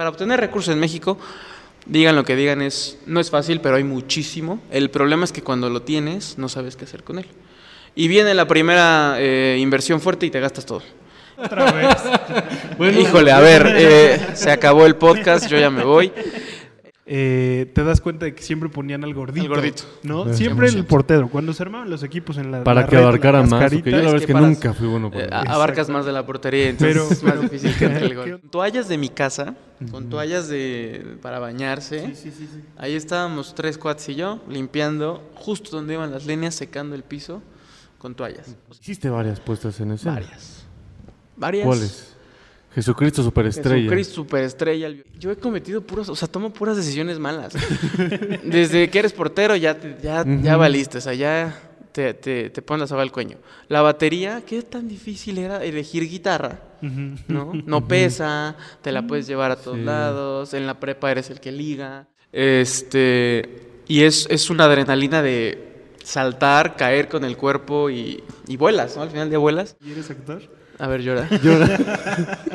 para obtener recursos en México, digan lo que digan, es, no es fácil, pero hay muchísimo. El problema es que cuando lo tienes, no sabes qué hacer con él. Y viene la primera eh, inversión fuerte y te gastas todo. Otra vez. Híjole, a ver, eh, se acabó el podcast, yo ya me voy. Eh, te das cuenta de que siempre ponían al gordito. El gordito. ¿no? Siempre el portero. Cuando se armaban los equipos en la. Para la que red, abarcara más. porque yo la verdad Es que nunca fui bueno para Eh, eso. abarcas más de la portería, entonces Pero- es más pero- difícil que entre el ¿qué- gol. Toallas de mi casa, con toallas de para bañarse. Sí, sí, sí, sí. Ahí estábamos tres cuates y yo limpiando justo donde iban las líneas, secando el piso con toallas. Hiciste varias puestas en escena. Varias. Varias. ¿Cuáles? Jesucristo Superestrella. Jesucristo, superestrella. Yo he cometido puros, o sea, tomo puras decisiones malas. Desde que eres portero ya, te- ya, ya valiste, o sea, ya te, te, te pones la soga al cuello. La batería, ¿qué tan difícil era elegir guitarra? ¿no? No pesa, te la puedes llevar a todos Sí. lados, en la prepa eres el que liga. Este, y es, es una adrenalina de saltar, caer con el cuerpo y, y vuelas, ¿no? Al final de vuelas. ¿Y eres actor? A ver, llora. Llora.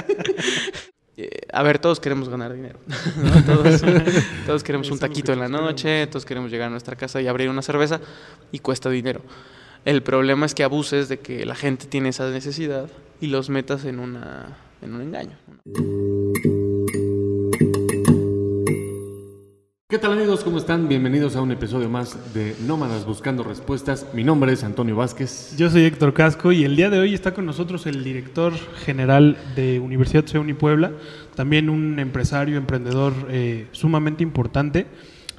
Eh, A ver, todos queremos ganar dinero. ¿no? Todos, todos queremos un taquito en la noche, todos queremos llegar a nuestra casa y abrir una cerveza y cuesta dinero. El problema es que abuses de que la gente tiene esa necesidad y los metas en, una, en un engaño. ¿Qué tal amigos? ¿Cómo están? Bienvenidos a un episodio más de Nómadas Buscando Respuestas. Mi nombre es Antonio Vázquez. Yo soy Héctor Casco y el día de hoy está con nosotros el director general de Universidad CEUNI Puebla, también un empresario, emprendedor eh, sumamente importante,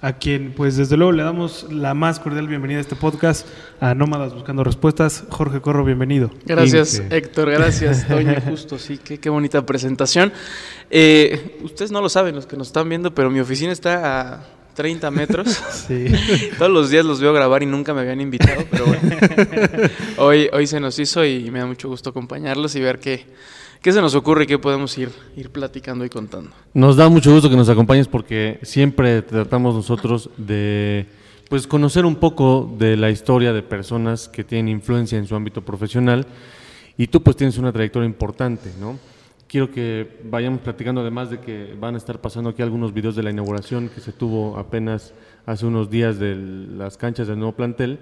a quien pues desde luego le damos la más cordial bienvenida a este podcast, a Nómadas Buscando Respuestas. Jorge Corro, bienvenido. Gracias, Inque. Héctor. Gracias, Toño. Justo, sí. Qué, qué bonita presentación. Eh, ustedes no lo saben, los que nos están viendo, pero mi oficina está a 30 metros. Sí. Todos los días los veo grabar y nunca me habían invitado, pero bueno. hoy, hoy se nos hizo y me da mucho gusto acompañarlos y ver qué, qué se nos ocurre y qué podemos ir, ir platicando y contando. Nos da mucho gusto que nos acompañes porque siempre tratamos nosotros de pues conocer un poco de la historia de personas que tienen influencia en su ámbito profesional y tú pues tienes una trayectoria importante, ¿no? Quiero que vayamos platicando además de que van a estar pasando aquí algunos videos de la inauguración que se tuvo apenas hace unos días de las canchas del nuevo plantel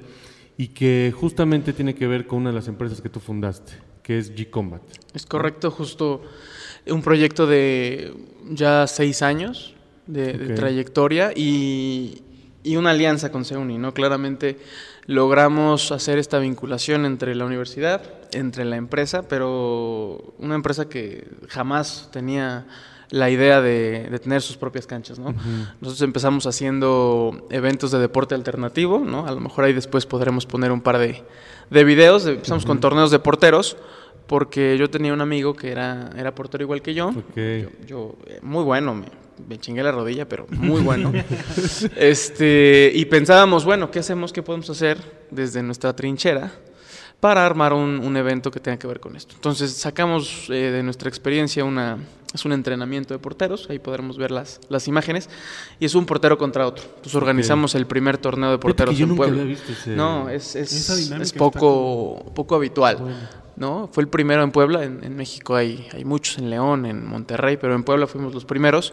y que justamente tiene que ver con una de las empresas que tú fundaste, que es G-Combat. Es correcto, justo un proyecto de ya seis años de, trayectoria y, y una alianza con CEUNI, ¿no? Claramente logramos hacer esta vinculación entre la universidad, entre la empresa, pero una empresa que jamás tenía la idea de, de tener sus propias canchas, ¿no? Nosotros empezamos haciendo eventos de deporte alternativo, ¿no? A lo mejor ahí después podremos poner un par de, de videos. Empezamos con torneos de porteros, porque yo tenía un amigo que era, era portero igual que. Yo, yo, eh, muy bueno, me, me chingué la rodilla, pero muy bueno. este, y pensábamos, bueno, ¿qué hacemos? ¿Qué podemos hacer desde nuestra trinchera? Para armar un, un evento que tenga que ver con esto. Entonces sacamos eh, de nuestra experiencia una, es un entrenamiento de porteros, ahí podremos ver las, las imágenes, y es un portero contra otro. Entonces organizamos el primer torneo de porteros en Puebla. había visto ese- No, es, es, es poco, poco habitual. Bueno. ¿no? Fue el primero en Puebla, en, en México hay, hay muchos, en León, en Monterrey, pero en Puebla fuimos los primeros.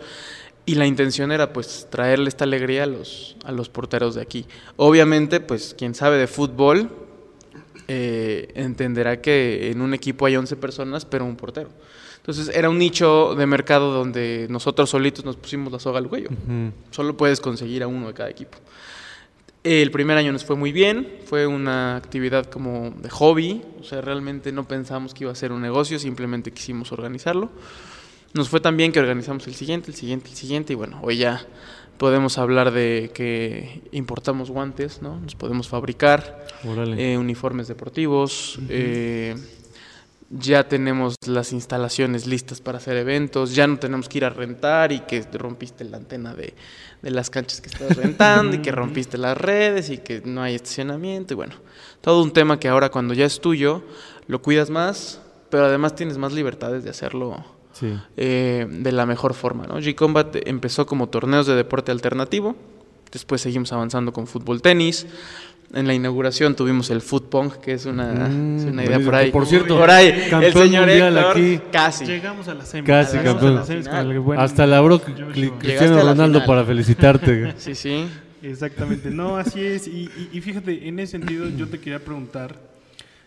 Y la intención era pues traerle esta alegría a los, a los porteros de aquí. Obviamente, pues quien sabe de fútbol eh, entenderá que en un equipo hay 11 personas, pero un portero. Entonces era un nicho de mercado donde nosotros solitos nos pusimos la soga al cuello. Ujú. Solo puedes conseguir a uno de cada equipo. El primer año nos fue muy bien, fue una actividad como de hobby, o sea, realmente no pensamos que iba a ser un negocio, simplemente quisimos organizarlo. Nos fue tan bien que organizamos el siguiente, el siguiente, el siguiente, y bueno, hoy ya podemos hablar de que importamos guantes, ¿no? Nos podemos fabricar, eh, uniformes deportivos, eh, ya tenemos las instalaciones listas para hacer eventos, ya no tenemos que ir a rentar y que rompiste la antena de, de las canchas que estás rentando y que rompiste las redes y que no hay estacionamiento y bueno, todo un tema que ahora cuando ya es tuyo lo cuidas más, pero además tienes más libertades de hacerlo Sí. eh, de la mejor forma. ¿no? G-Combat empezó como torneos de deporte alternativo, después seguimos avanzando con fútbol tenis, En la inauguración tuvimos el foot pong, que es una, Mm, es una idea por ahí. Por cierto, por ahí, el señor mundial Héctor, aquí. casi. Llegamos a la semi. Casi, Llegamos campeón. a la semis con el buen Hasta la bro Joshua. Cristiano la Ronaldo para felicitarte. Sí, sí. Exactamente, no, así es. Y, y- y fíjate, en ese sentido yo te quería preguntar,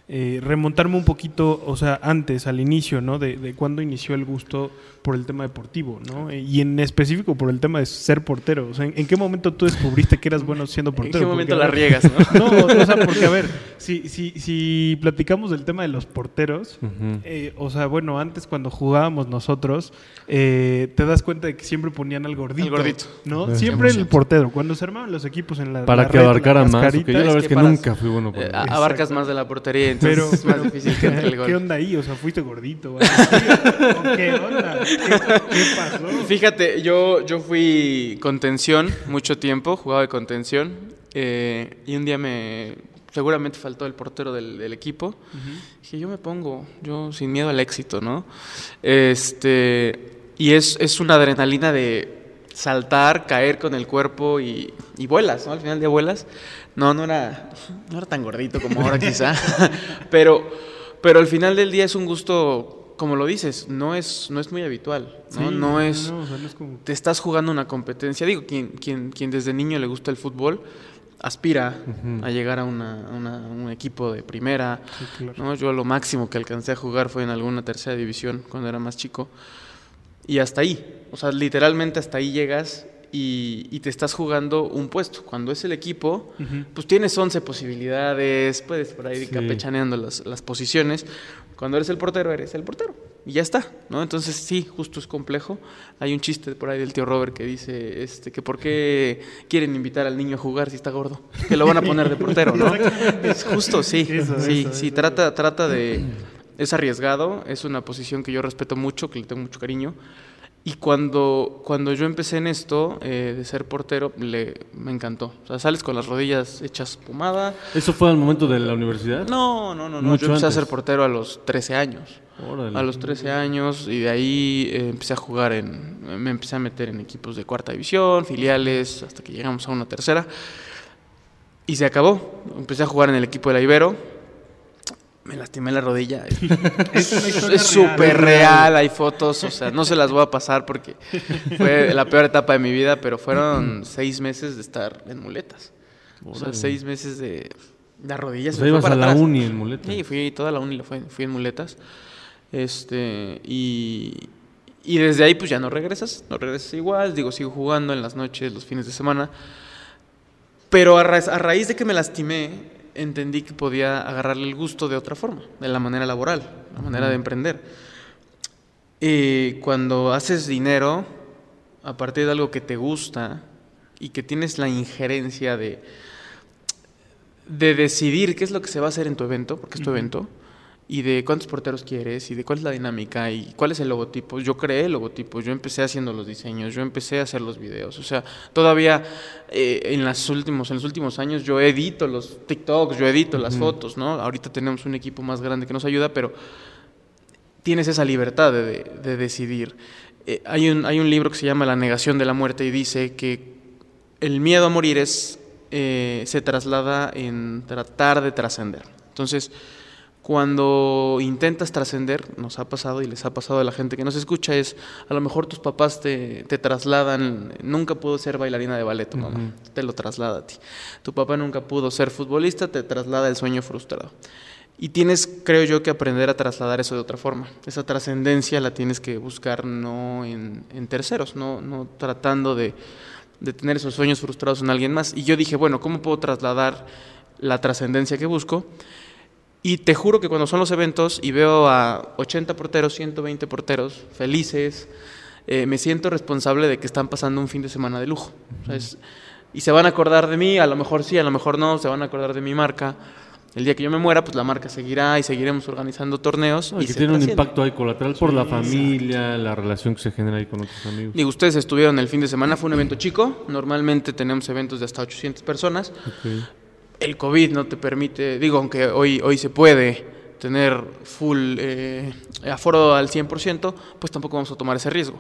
eh, remontarme un poquito, o sea, antes, al inicio, ¿no? De, de cuándo inició el gusto por el tema deportivo, ¿no? Eh, Y en específico por el tema de ser portero. O sea, ¿en, en qué momento tú descubriste que eras bueno siendo ¿En portero? qué momento Porque, la riegas, no? No, o sea, porque a ver, si, si, si platicamos del tema de los porteros, eh, o sea, bueno, antes cuando jugábamos nosotros, eh, te das cuenta de que siempre ponían al gordito. Al gordito. ¿No? Sí. Siempre el 100%. portero. Cuando se armaban los equipos en la. Para la que red, abarcara más. Porque yo la verdad es que nunca fui bueno para Eh, abarcas más de la portería, entonces Pero, es más pero, difícil que entre el ¿qué, gol. qué onda ahí? O sea, ¿fuiste gordito? ¿Qué onda? ¿Qué, qué pasó? Fíjate, yo, yo fui contención mucho tiempo, jugaba de contención, eh, y un día me... Seguramente faltó el portero del, del equipo. Dije, yo me pongo, yo sin miedo al éxito, ¿no? Este, y es, es una adrenalina de saltar, caer con el cuerpo y, y vuelas, ¿no? Al final de vuelas. No, no era, no era tan gordito como ahora quizá, pero, pero al final del día es un gusto, como lo dices, no es, no es muy habitual, ¿no? Sí, no es no, o sea, no es como- te estás jugando una competencia. Digo, quien, quien, quien desde niño le gusta el fútbol, aspira a llegar a una, una- un equipo de primera. Sí, claro. ¿no? Yo lo máximo que alcancé a jugar fue en alguna tercera división cuando era más chico. Y hasta ahí, o sea, literalmente hasta ahí llegas y, y te estás jugando un puesto. Cuando es el equipo, Ujú. pues tienes 11 posibilidades, puedes por ahí Sí. campechaneando las, las posiciones. Cuando eres el portero, eres el portero. Y ya está, ¿no? Entonces sí, justo es complejo. Hay un chiste por ahí del tío Robert que dice este, que por qué quieren invitar al niño a jugar si está gordo. Que lo van a poner de portero, ¿no? Es justo, sí. Eso, sí, eso, sí, eso. trata, trata de... Es arriesgado, es una posición que yo respeto mucho, que le tengo mucho cariño. Y cuando, cuando yo empecé en esto, eh, de ser portero, le, me encantó. O sea, sales con las rodillas hechas pomada. ¿Eso fue al momento de la universidad? No, no, no, no. Mucho Yo empecé a ser portero a los 13 años. Órale. A los 13 años y de ahí eh, empecé a jugar en, me empecé a meter en equipos de cuarta división, filiales, hasta que llegamos a una tercera. Y se acabó. Empecé a jugar en el equipo de la Ibero. Me lastimé la rodilla. Es súper real. real, hay fotos, o sea, no se las voy a pasar porque fue la peor etapa de mi vida, pero fueron seis meses de estar en muletas. O sea, Órale. seis meses de... La rodilla O se sea, me fue ibas para a la atrás. uni en muleta. Sí, fui toda la uni, fui, fui en muletas. Este, y, y desde ahí pues ya no regresas, no regresas igual, digo, sigo jugando en las noches, los fines de semana. Pero a, ra- a raíz de que me lastimé, entendí que podía agarrarle el gusto de otra forma, de la manera laboral, la manera de emprender. Y cuando haces dinero a partir de algo que te gusta y que tienes la injerencia de, de decidir qué es lo que se va a hacer en tu evento, porque es tu evento, y de cuántos porteros quieres, y de cuál es la dinámica, y cuál es el logotipo. Yo creé el logotipo, yo empecé haciendo los diseños, yo empecé a hacer los videos. O sea, todavía eh, en, las últimos, en los últimos años yo edito los TikToks, yo edito las fotos, ¿no? Ahorita tenemos un equipo más grande que nos ayuda, pero tienes esa libertad de, de- de decidir. Eh, hay, un, hay un libro que se llama La negación de la muerte y dice que el miedo a morir es, eh, se traslada en tratar de trascender. Entonces, cuando intentas trascender, nos ha pasado y les ha pasado a la gente que nos escucha, es a lo mejor tus papás te, te trasladan, nunca pudo ser bailarina de ballet tu mamá, Ujú. te lo traslada a ti. Tu papá nunca pudo ser futbolista, te traslada el sueño frustrado. Y tienes, creo yo, que aprender a trasladar eso de otra forma. Esa trascendencia la tienes que buscar no en, en terceros, no, no tratando de, de tener esos sueños frustrados en alguien más. Y yo dije, bueno, ¿cómo puedo trasladar la trascendencia que busco? Y te juro que cuando son los eventos y veo a 80 porteros, 120 porteros felices, eh, me siento responsable de que están pasando un fin de semana de lujo. Sea, es- y se van a acordar de mí, a lo mejor sí, a lo mejor no, se van a acordar de mi marca. El día que yo me muera, pues la marca seguirá y seguiremos organizando torneos. No, y y que tiene un impacto ahí colateral por la familia, la relación que se genera ahí con otros amigos. Digo, ustedes estuvieron el fin de semana, fue un evento chico. Normalmente tenemos eventos de hasta 800 personas. Ok. El COVID no te permite, digo, aunque hoy, hoy se puede tener full eh, aforo al 100%, pues tampoco vamos a tomar ese riesgo.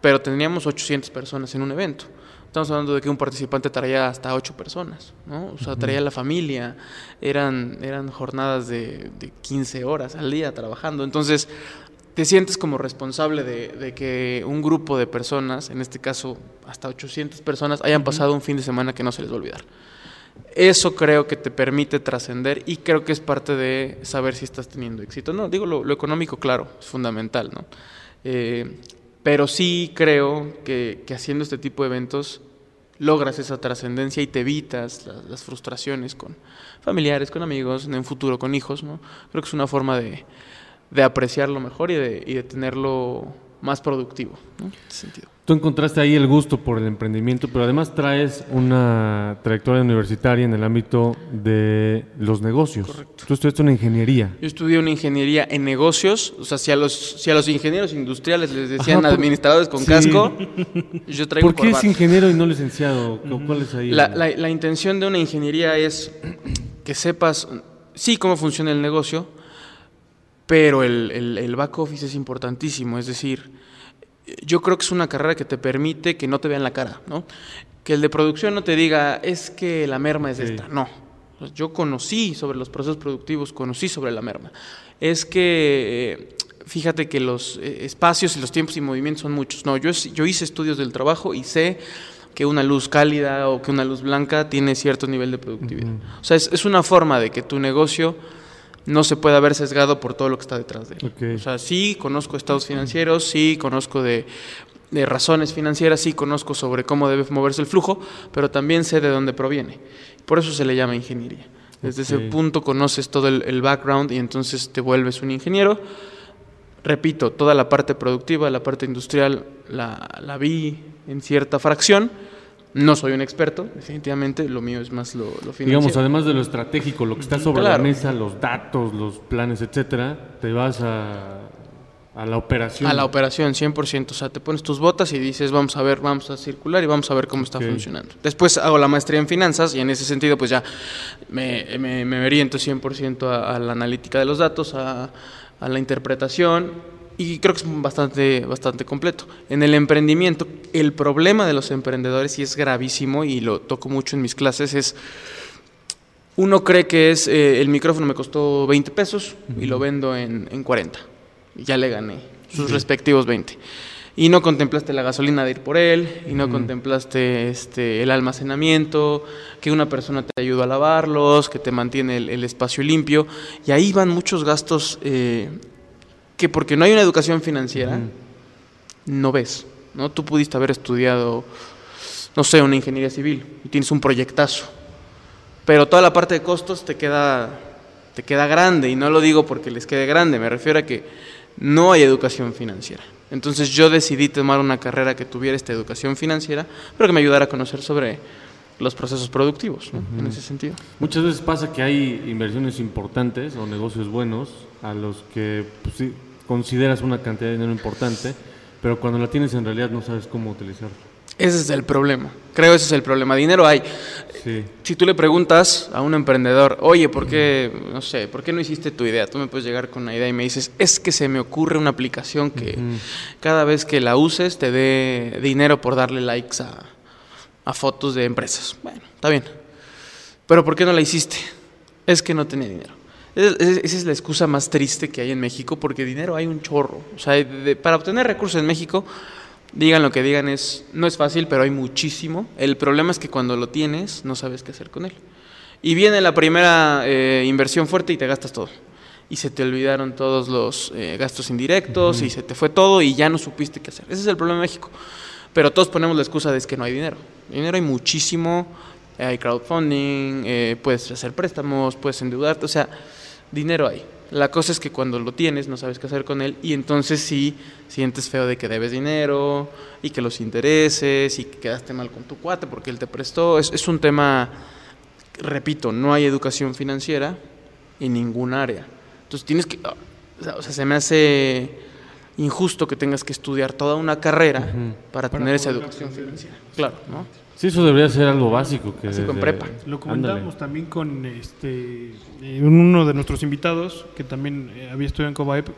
pero teníamos 800 personas en un evento. Estamos hablando de que un participante traía hasta ocho personas, ¿no? O sea, traía la familia, eran, eran jornadas de, de 15 horas al día trabajando. Entonces, te sientes como responsable de, de, que un grupo de personas, en este caso hasta 800 personas, hayan pasado un fin de semana que no se les va a olvidar. Eso creo que te permite trascender y creo que es parte de saber si estás teniendo éxito. No, digo, lo, económico, claro, es fundamental, ¿no? Eh, pero sí creo que, haciendo este tipo de eventos logras esa trascendencia y te evitas las, frustraciones con familiares, con amigos, en un futuro con hijos. ¿no? Creo que es una forma de, de apreciarlo mejor y de, y de tenerlo más productivo. ¿no? En ese sentido. Tú encontraste ahí el gusto por el emprendimiento, pero además traes una trayectoria universitaria en el ámbito de los negocios. Correcto. Tú estudiaste una ingeniería. Yo estudié una ingeniería en negocios, o sea, si a los, si a los ingenieros industriales les decían Ajá, por, administradores con sí. casco, yo traigo ¿Por qué es ingeniero y no licenciado? ¿Cuál es ahí? La, la, la intención de una ingeniería es que sepas, sí, cómo funciona el negocio, pero el, el, el back office es importantísimo, es decir, yo creo que es una carrera que te permite que no te vean la cara, ¿no? Que el de producción no te diga, es que la merma es sí. esta. No. Yo conocí sobre los procesos productivos, conocí sobre la merma. Es que, fíjate que los eh, espacios y los tiempos y movimientos son muchos. No, yo, yo hice estudios del trabajo y sé que una luz cálida o que una luz blanca tiene cierto nivel de productividad. Uh -huh. O sea, es, es una forma de que tu negocio no se puede haber sesgado por todo lo que está detrás de él. Okay. O sea, sí conozco estados financieros, sí conozco de, de, razones financieras, sí conozco sobre cómo debe moverse el flujo, pero también sé de dónde proviene. Por eso se le llama ingeniería. Desde okay. ese punto conoces todo el, el, background y entonces te vuelves un ingeniero. Repito, toda la parte productiva, la parte industrial, la, la vi en cierta fracción no soy un experto, definitivamente, lo mío es más lo, lo financiero. Digamos, además de lo estratégico, lo que está sobre claro. la mesa, los datos, los planes, etcétera, te vas a, a la operación. A la operación, 100%. O sea, te pones tus botas y dices, vamos a ver, vamos a circular y vamos a ver cómo está okay. funcionando. Después hago la maestría en finanzas y en ese sentido, pues ya me, me, me oriento 100% a, a la analítica de los datos, a, a la interpretación y creo que es bastante, bastante completo. En el emprendimiento, el problema de los emprendedores, y es gravísimo, y lo toco mucho en mis clases, es uno cree que es eh, el micrófono me costó 20 pesos y lo vendo en, en 40. Y ya le gané sus sí. respectivos 20. Y no contemplaste la gasolina de ir por él, y no contemplaste este, el almacenamiento, que una persona te ayuda a lavarlos, que te mantiene el, el espacio limpio. Y ahí van muchos gastos eh, que porque no hay una educación financiera, no ves. ¿no? Tú pudiste haber estudiado, no sé, una ingeniería civil y tienes un proyectazo, pero toda la parte de costos te queda, te queda grande, y no lo digo porque les quede grande, me refiero a que no hay educación financiera. Entonces yo decidí tomar una carrera que tuviera esta educación financiera, pero que me ayudara a conocer sobre los procesos productivos, ¿no? uh -huh. en ese sentido. Muchas veces pasa que hay inversiones importantes o negocios buenos a los que pues, sí, consideras una cantidad de dinero importante, pero cuando la tienes en realidad no sabes cómo utilizarlo. Ese es el problema. Creo ese es el problema. Dinero hay. Sí. Si tú le preguntas a un emprendedor, oye, ¿por qué, no sé, por qué no hiciste tu idea? Tú me puedes llegar con una idea y me dices, es que se me ocurre una aplicación que uh -huh. cada vez que la uses te dé dinero por darle likes a, a fotos de empresas. Bueno, está bien. Pero ¿por qué no la hiciste? Es que no tenía dinero. Esa es la excusa más triste que hay en México, porque dinero hay un chorro. O sea, de, para obtener recursos en México, digan lo que digan, es, no es fácil, pero hay muchísimo. El problema es que cuando lo tienes, no sabes qué hacer con él. Y viene la primera eh, inversión fuerte y te gastas todo. Y se te olvidaron todos los eh, gastos indirectos uh -huh. y se te fue todo y ya no supiste qué hacer. Ese es el problema de México. Pero todos ponemos la excusa de es que no hay dinero. Dinero hay muchísimo, hay crowdfunding, eh, puedes hacer préstamos, puedes endeudarte, o sea, dinero hay. La cosa es que cuando lo tienes no sabes qué hacer con él y entonces sí sientes feo de que debes dinero y que los intereses y que quedaste mal con tu cuate porque él te prestó. Es, es un tema, repito, no hay educación financiera en ningún área. Entonces tienes que, o sea, se me hace injusto que tengas que estudiar toda una carrera uh -huh. para, para tener esa educación financiera. Claro, ¿no? Sí, eso debería ser algo básico. Que Así con prepa. Lo comentamos Ándale. también con este, eh, uno de nuestros invitados, que también eh, había estudiado en Cobaep,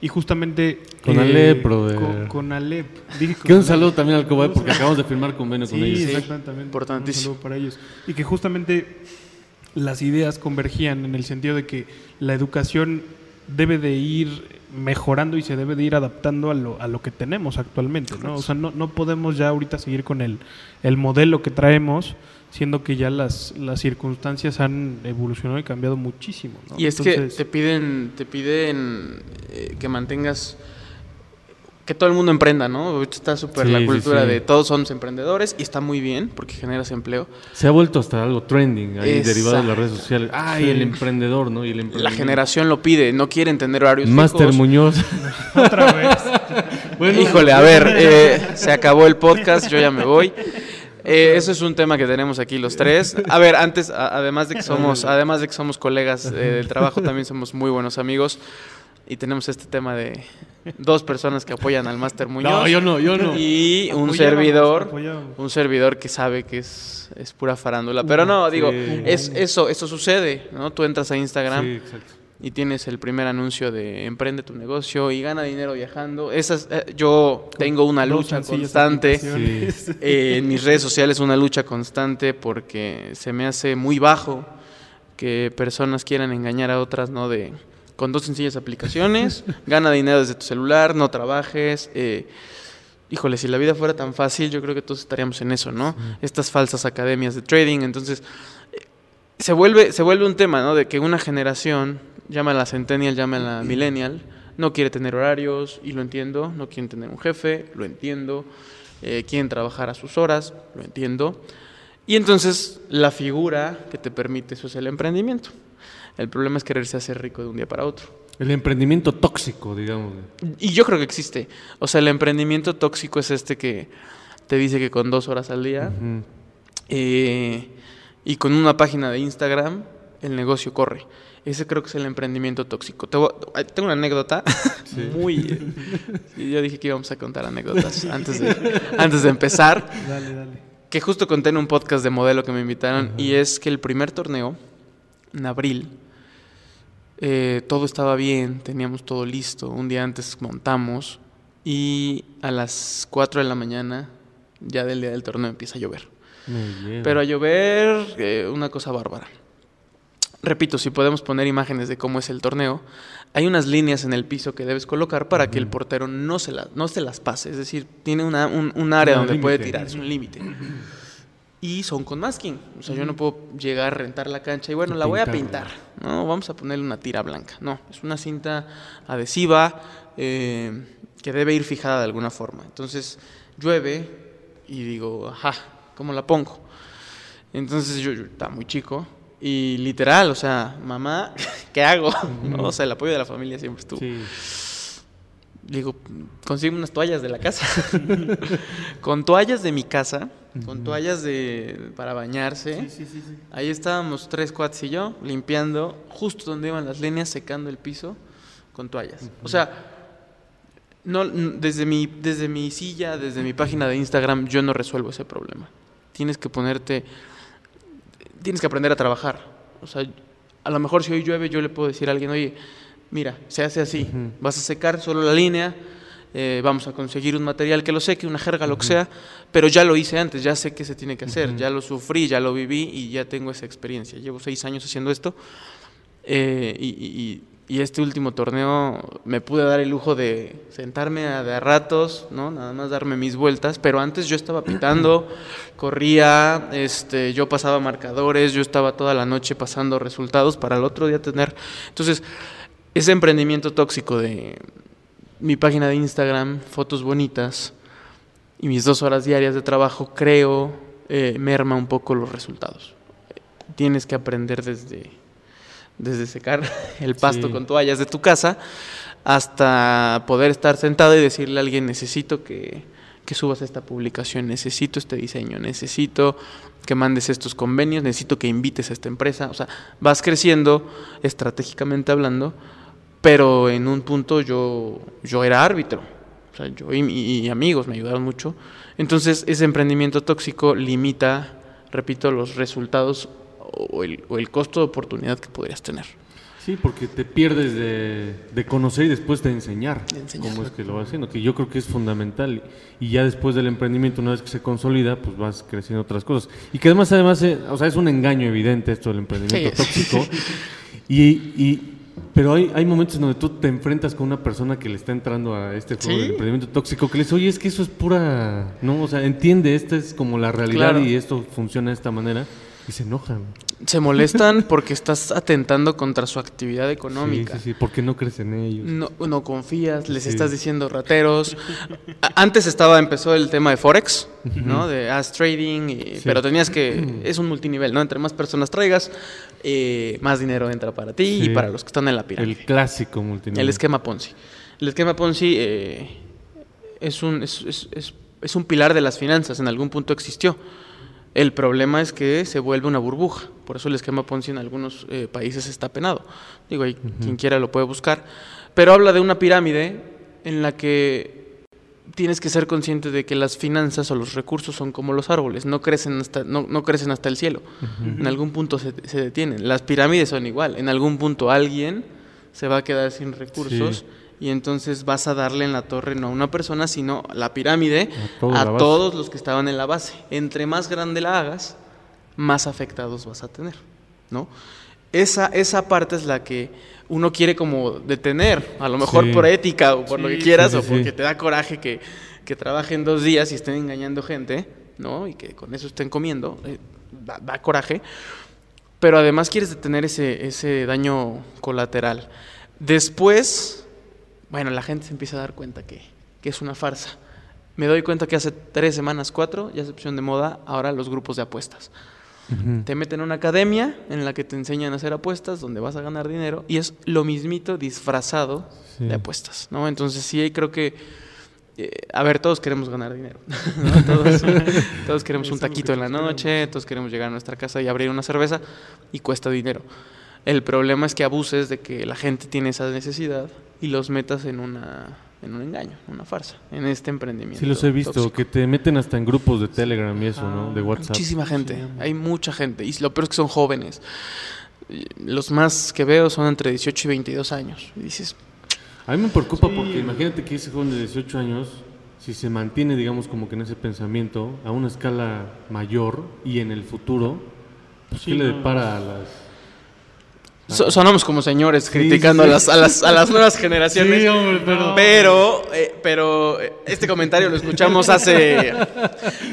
Y justamente... Con Alep, brother. Con, con Alep. Dije Que con un Alep. saludo también al Cobay porque acabamos de firmar convenio con Sí, ellos. exactamente. importantísimo. Un saludo para ellos. Y que justamente las ideas convergían en el sentido de que la educación debe de ir mejorando y se debe de ir adaptando a lo, a lo que tenemos actualmente, ¿no? O sea, no, no podemos ya ahorita seguir con el, el modelo que traemos, siendo que ya las, las circunstancias han evolucionado y cambiado muchísimo, ¿no? Y es Entonces, que te piden, te piden eh, que mantengas, que todo el mundo emprenda, ¿no? Ahorita está súper Sí, la cultura sí. de todos somos emprendedores y está muy bien porque generas empleo. Se ha vuelto hasta algo trending ahí derivado de las redes sociales. Ay, Sí. el emprendedor, ¿no? Y el La generación lo pide, no quieren tener horarios Master fijos. Muñoz. otra vez. Bueno, Híjole, a ver, eh, se acabó el podcast, yo ya me voy. Eh, eso es un tema que tenemos aquí los tres. A ver, antes, a- además de que somos, además de que somos colegas eh, del trabajo, también somos muy buenos amigos y tenemos este tema de dos personas que apoyan al Máster Muñoz No, yo no, yo no. y un servidor, un servidor que sabe que es, es pura farándula. Pero no, digo, Sí. es eso, eso sucede, ¿no? Tú entras a Instagram Sí, y tienes el primer anuncio de emprende tu negocio y gana dinero viajando. Esas, eh, yo tengo una lucha constante eh, en mis redes sociales, una lucha constante porque se me hace muy bajo que personas quieran engañar a otras, ¿no? De con dos sencillas aplicaciones, gana dinero desde tu celular, no trabajes. eh, híjole, si la vida fuera tan fácil, yo creo que todos estaríamos en eso, ¿no? Estas falsas academias de trading, entonces eh, se vuelve, se vuelve un tema, ¿no? De que una generación, llámala centennial, llámala millennial, no quiere tener horarios, y lo entiendo, no quieren tener un jefe, lo entiendo, eh, quieren trabajar a sus horas, lo entiendo. Y entonces la figura que te permite eso es el emprendimiento. El problema es quererse hacer rico de un día para otro. El emprendimiento tóxico, digamos. Y yo creo que existe. O sea, el emprendimiento tóxico es este que te dice que con dos horas al día eh, y con una página de Instagram el negocio corre. Ese creo que es el emprendimiento tóxico. Te voy a- tengo una anécdota muy... eh, sí, yo dije que íbamos a contar anécdotas antes de, antes de empezar. Dale, dale. Que justo conté en un podcast de modelo que me invitaron y es que el primer torneo, en abril, eh, todo estaba bien, teníamos todo listo. Un día antes montamos y a las 4 de la mañana, ya del día del torneo, empieza a llover. Pero a llover, eh, una cosa bárbara. Repito, si podemos poner imágenes de cómo es el torneo, hay unas líneas en el piso que debes colocar para que el portero no se, la- no se las pase. Es decir, tiene una- un, un área donde puede tirar, es un límite. Y son con masking. O sea, yo no puedo llegar a rentar la cancha y bueno, Y la voy a pintar. No, vamos a ponerle una tira blanca. No, es una cinta adhesiva eh, que debe ir fijada de alguna forma. Entonces, llueve y digo, ajá, ¿cómo la pongo? Entonces yo, yo estaba muy chico y literal, o sea, mamá, ¿qué hago? ¿No? O sea, el apoyo de la familia siempre estuvo. Sí. Digo, consigo unas toallas de la casa. con toallas de mi casa, con toallas de para bañarse. Ahí estábamos tres cuates y yo limpiando justo donde iban las líneas, secando el piso con toallas. O sea, no desde mi desde mi silla, desde mi página de Instagram yo no resuelvo ese problema. Tienes que ponerte tienes que aprender a trabajar. O sea, a lo mejor si hoy llueve yo le puedo decir a alguien, "Oye, mira, se hace así. Vas a secar solo la línea, eh, vamos a conseguir un material que lo seque, una jerga, lo que sea, pero ya lo hice antes, ya sé qué se tiene que hacer, ya lo sufrí, ya lo viví y ya tengo esa experiencia. Llevo seis años haciendo esto eh, y, y- y- y este último torneo me pude dar el lujo de sentarme a, de a ratos, ¿no? Nada más darme mis vueltas, pero antes yo estaba pitando, corría, este, yo pasaba marcadores, yo estaba toda la noche pasando resultados para el otro día tener. Entonces, ese emprendimiento tóxico de mi página de Instagram, fotos bonitas y mis dos horas diarias de trabajo, creo, eh, merma un poco los resultados. Tienes que aprender desde, desde secar el pasto Sí. con toallas de tu casa hasta poder estar sentado y decirle a alguien, necesito que, que subas esta publicación, necesito este diseño, necesito que mandes estos convenios, necesito que invites a esta empresa. O sea, vas creciendo estratégicamente hablando, pero en un punto yo, yo era árbitro. O sea, yo y, y- amigos me ayudaron mucho. Entonces, ese emprendimiento tóxico limita, repito, los resultados o el, o el costo de oportunidad que podrías tener. Sí, porque te pierdes de, de conocer y después de enseñar, De enseñar. cómo es que lo vas haciendo, que yo creo que es fundamental. Y ya después del emprendimiento, una vez que se consolida, pues vas creciendo otras cosas. Y que además, además, eh, o sea, es un engaño evidente esto del emprendimiento Sí. tóxico. Y, y- pero hay, hay momentos en donde tú te enfrentas con una persona que le está entrando a este juego Sí. del emprendimiento tóxico, que le dice, oye, es que eso es pura, no, o sea, entiende, esta es como la realidad Claro. y esto funciona de esta manera, y se enojan. Se molestan porque estás atentando contra su actividad Sí, económica. sí, sí, porque no crees en ellos. No, no confías, les Sí. estás diciendo rateros. Antes estaba, empezó el tema de Forex, ¿no? De as trading, y- pero tenías que, es un multinivel, ¿no? Entre más personas traigas, eh, más dinero entra para ti Sí. y para los que están en la pirámide. El clásico multinivel. El esquema Ponzi. El esquema Ponzi eh, es, un, es, es- es- es un pilar de las finanzas, en algún punto existió. El problema es que se vuelve una burbuja, por eso el esquema Ponzi en algunos eh, países está penado. Digo, ahí quien quiera lo puede buscar. Pero habla de una pirámide en la que tienes que ser consciente de que las finanzas o los recursos son como los árboles, no crecen hasta, no, no crecen hasta el cielo. En algún punto se, se detienen. Las pirámides son igual. En algún punto alguien se va a quedar sin recursos Sí. Y entonces vas a darle en la torre no a una persona, sino a la pirámide, A toda a todos los que estaban en la base. Entre más grande la hagas, más afectados vas a tener, ¿no? Esa, esa parte es la que uno quiere como detener, a lo mejor Sí. por ética o por lo Sí, que quieras, sí, o porque sí. te da coraje que, que trabajen dos días y estén engañando gente, ¿no? Y que con eso estén comiendo, eh, da, da coraje. Pero además quieres detener ese, ese daño colateral. Después, bueno, la gente se empieza a dar cuenta que, que es una farsa. Me doy cuenta que hace tres semanas, cuatro, ya se pusieron de moda ahora los grupos de apuestas. Ujú. Te meten a una academia en la que te enseñan a hacer apuestas, donde vas a ganar dinero, y es lo mismito disfrazado Sí. de apuestas, ¿no? Entonces sí, creo que, eh, a ver, todos queremos ganar dinero, ¿no? Todos, todos queremos un es taquito en la noche, todos queremos llegar a nuestra casa y abrir una cerveza, y cuesta dinero. El problema es que abuses de que la gente tiene esa necesidad y los metas en una en un engaño, una farsa, en este emprendimiento. Sí los he visto, tóxico. que te meten hasta en grupos de Telegram y eso, ¿no? De WhatsApp. Muchísima ¿Cómo se gente, llama? hay mucha gente. Y lo peor es que son jóvenes. Los más que veo son entre 18 y 22 años. Y dices, A mí me preocupa Sí. porque imagínate que ese joven de 18 años, si se mantiene, digamos, como que en ese pensamiento, a una escala mayor y en el futuro, pues, Sí, ¿qué le no. depara a las... so- sonamos como señores Sí, criticando sí, A, las, a, las, a las nuevas generaciones. Sí, hombre, pero- Pero, eh, pero eh, este comentario lo escuchamos hace,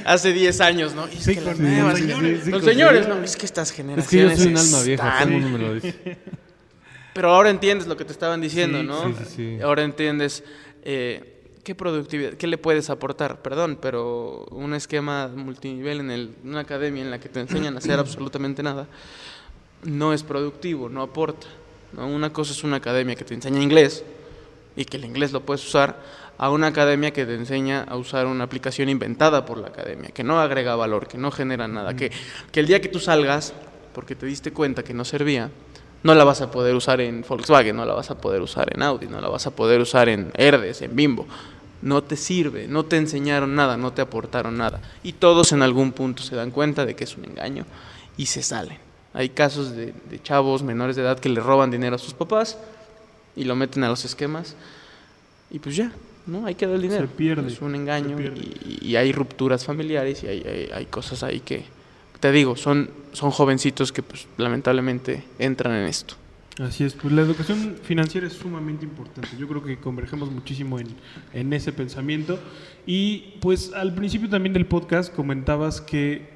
hace 10 años, ¿no? Y es que las nuevas- señores. Los señores. ¿no? Es que estas Es que yo generaciones. soy un alma vieja, todo el mundo me lo dice. Pero ahora entiendes lo que te estaban diciendo, ¿no? sí, sí, sí. Ahora entiendes eh, qué productividad, qué le puedes aportar. Perdón, pero un esquema multinivel en el- una academia en la que te enseñan a hacer absolutamente nada no es productivo, no aporta. ¿no? Una cosa es una academia que te enseña inglés y que el inglés lo puedes usar a una academia que te enseña a usar una aplicación inventada por la academia, que no agrega valor, que no genera nada, que, que el día que tú salgas, porque te diste cuenta que no servía, no la vas a poder usar en Volkswagen, no la vas a poder usar en Audi, no la vas a poder usar en Herdes, en Bimbo. No te sirve, no te enseñaron nada, no te aportaron nada. Y todos en algún punto se dan cuenta de que es un engaño y se salen. Hay casos de, de chavos menores de edad que le roban dinero a sus papás y lo meten a los esquemas y pues ya, ¿no? Ahí queda el dinero. pierde, Es un engaño se y, y hay rupturas familiares y hay, hay- hay cosas ahí que, te digo, son, son jovencitos que pues lamentablemente entran en esto. Así es, pues la educación financiera es sumamente importante. Yo creo que convergemos muchísimo en, en ese pensamiento. Y pues al principio también del podcast comentabas que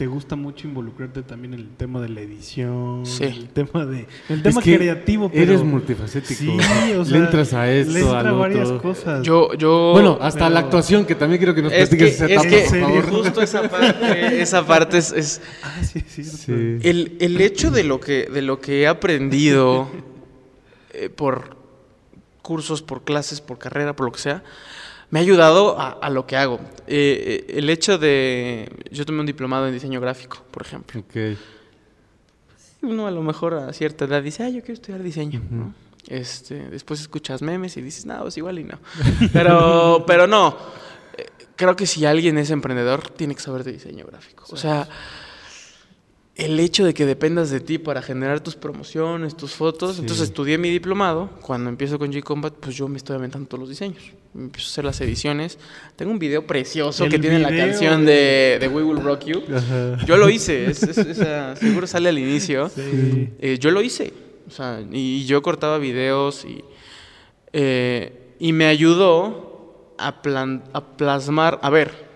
te gusta mucho involucrarte también en el tema de la edición, Sí. el tema de el Es tema que creativo, pero Eres multifacético. Sí, o sea, le entras a esto, le entra al varias otro. cosas. Yo, yo... Bueno, hasta pero- la actuación, que también quiero que nos es que, platiques esa es etapa, que ¿En serio? por favor. justo esa parte, esa parte es- es Ah, sí, sí, Sí. El, el hecho de lo que, de lo que he aprendido eh, por cursos, por clases, por carrera, por lo que sea, me ha ayudado a, a lo que hago. Eh, el hecho de... Yo tomé un diplomado en diseño gráfico, por ejemplo. Ok. Uno a lo mejor a cierta edad dice, ah, yo quiero estudiar diseño. Este, después escuchas memes y dices, no, pues igual y no. Pero, pero no. Eh, Creo que si alguien es emprendedor, tiene que saber de diseño gráfico. O sea, el hecho de que dependas de ti para generar tus promociones, tus fotos. Sí. Entonces estudié mi diplomado. Cuando empiezo con G-Combat, pues yo me estoy aventando todos los diseños. Empiezo a hacer las ediciones. Tengo un video precioso que tiene la canción de, de We Will Rock You. Yo lo hice. es- es- esa- seguro sale al inicio. Sí. Eh, yo lo hice. O sea, y yo cortaba videos y, eh, y me ayudó a, plan- a plasmar. A ver,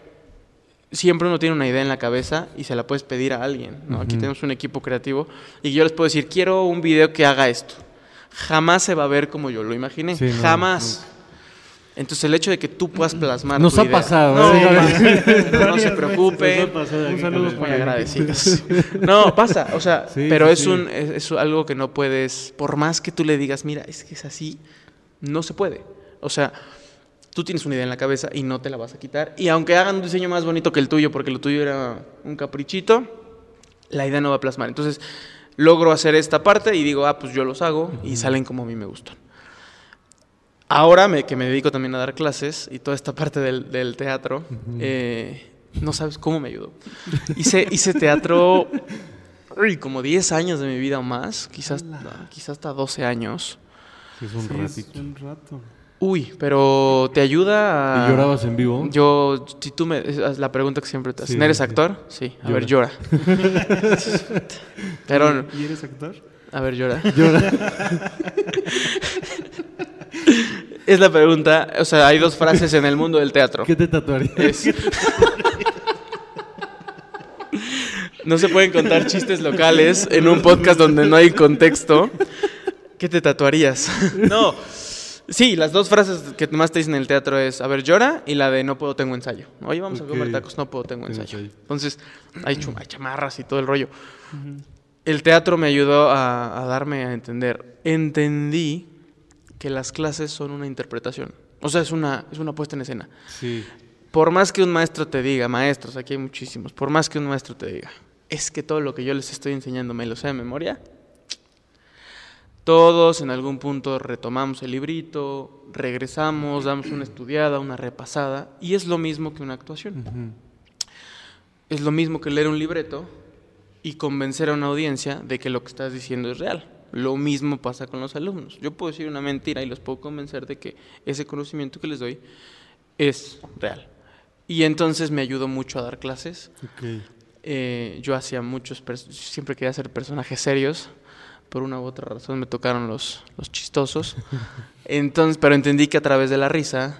siempre uno tiene una idea en la cabeza y se la puedes pedir a alguien. ¿no? Aquí tenemos un equipo creativo y yo les puedo decir, quiero un video que haga esto. Jamás se va a ver como yo lo imaginé. Sí, no, Jamás. Entonces el hecho de que tú puedas plasmar Nos tu ha idea- pasado, No, ¿eh? pasa. no se preocupe. Un saludo Muy agradecidos. No, pasa, o sea, Sí, pero sí, es un es, es algo que no puedes, por más que tú le digas, mira, es que es así, no se puede. O sea, tú tienes una idea en la cabeza y no te la vas a quitar. Y aunque hagan un diseño más bonito que el tuyo, porque lo tuyo era un caprichito, la idea no va a plasmar. Entonces, logro hacer esta parte y digo, ah, pues yo los hago y salen como a mí me gustan. Ahora me- que me dedico también a dar clases y toda esta parte del, del teatro, eh, no sabes cómo me ayudó. Hice, hice teatro uy, como 10 años de mi vida o más, quizás, quizás hasta 12 años. Sí, es un Sí, es un rato. Uy, pero te ayuda a... ¿Y llorabas en vivo? Yo, si tú me... Es la pregunta que siempre te hacen. Sí, ¿Eres sí. actor? Sí. A Llora. ver, llora. pero, ¿Y eres actor? a ver, llora. Llora. Es la pregunta, o sea, hay dos frases en el mundo del teatro. ¿Qué te tatuarías? Es- No se pueden contar chistes locales en un podcast donde no hay contexto. ¿Qué te tatuarías? No. Sí, las dos frases que más te dicen en el teatro es, a ver, llora y la de no puedo, tengo ensayo. Oye, vamos a comer tacos, no puedo, tengo ensayo. ensayo. Entonces, hay, chum- hay chamarras y todo el rollo. El teatro me ayudó a, a darme a entender. Entendí que las clases son una interpretación. O sea, es una, es una puesta en escena. Sí. Por más que un maestro te diga, maestros, aquí hay muchísimos, por más que un maestro te diga, es que todo lo que yo les estoy enseñando me lo sé de memoria, todos en algún punto retomamos el librito, regresamos, damos una estudiada, una repasada, y es lo mismo que una actuación. Es lo mismo que leer un libreto y convencer a una audiencia de que lo que estás diciendo es real. Lo mismo pasa con los alumnos. Yo puedo decir una mentira y los puedo convencer de que ese conocimiento que les doy es real. Y entonces me ayudó mucho a dar clases. Eh, yo hacía muchos, siempre quería hacer personajes serios. Por una u otra razón me tocaron los, los chistosos. Entonces, pero entendí que a través de la risa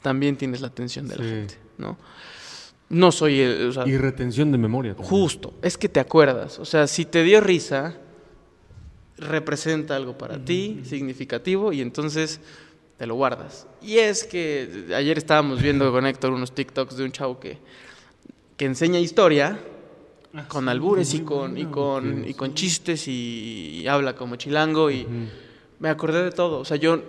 también tienes la atención de la Sí. gente, ¿no? No soy el, o sea, Y retención de memoria. también. Justo, es que te acuerdas. O sea, si te dio risa, representa algo para ti, significativo, y entonces te lo guardas. Y es que ayer estábamos viendo con Héctor unos TikToks de un chavo que, que enseña historia con albures y con, y con, y con chistes y, y habla como chilango y me acordé de todo. O sea, yo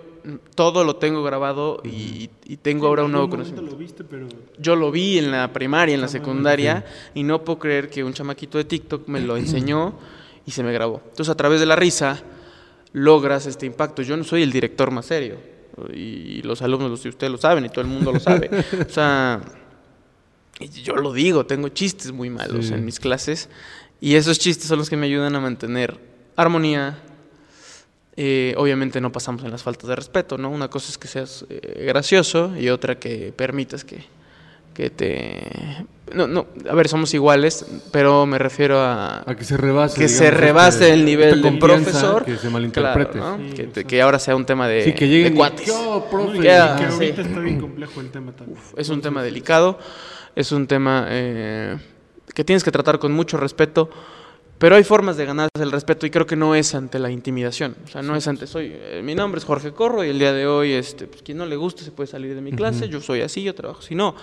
todo lo tengo grabado y, y tengo ahora un nuevo conocimiento lo viste, pero yo lo vi en la primaria, en la secundaria, y no puedo creer que un chamaquito de TikTok me lo enseñó y se me grabó. Entonces, a través de la risa, logras este impacto. Yo no soy el director más serio, y los alumnos, ustedes lo saben, y todo el mundo lo sabe. O sea, y yo lo digo, tengo chistes muy malos Sí. en mis clases, y esos chistes son los que me ayudan a mantener armonía. Eh, obviamente no pasamos en las faltas de respeto, ¿no? Una cosa es que seas eh, gracioso y otra que permitas que, que te... No, no, a ver, somos iguales, pero me refiero a... A que se rebase. que se digamos, rebase este- el nivel del profesor. Que se malinterprete. Claro, ¿no? Sí, que, te- que ahora sea un tema de, Sí, que lleguen de cuates. ¿Qué hubo, profe? Que sí. ahorita está bien complejo el tema también. Es un tema delicado, es un tema eh, que tienes que tratar con mucho respeto, pero hay formas de ganarse el respeto y creo que no es ante la intimidación. O sea, no es ante soy. eh, mi nombre es Jorge Corro y el día de hoy, este, pues, quien no le guste se puede salir de mi clase. Yo soy así, yo trabajo así. No,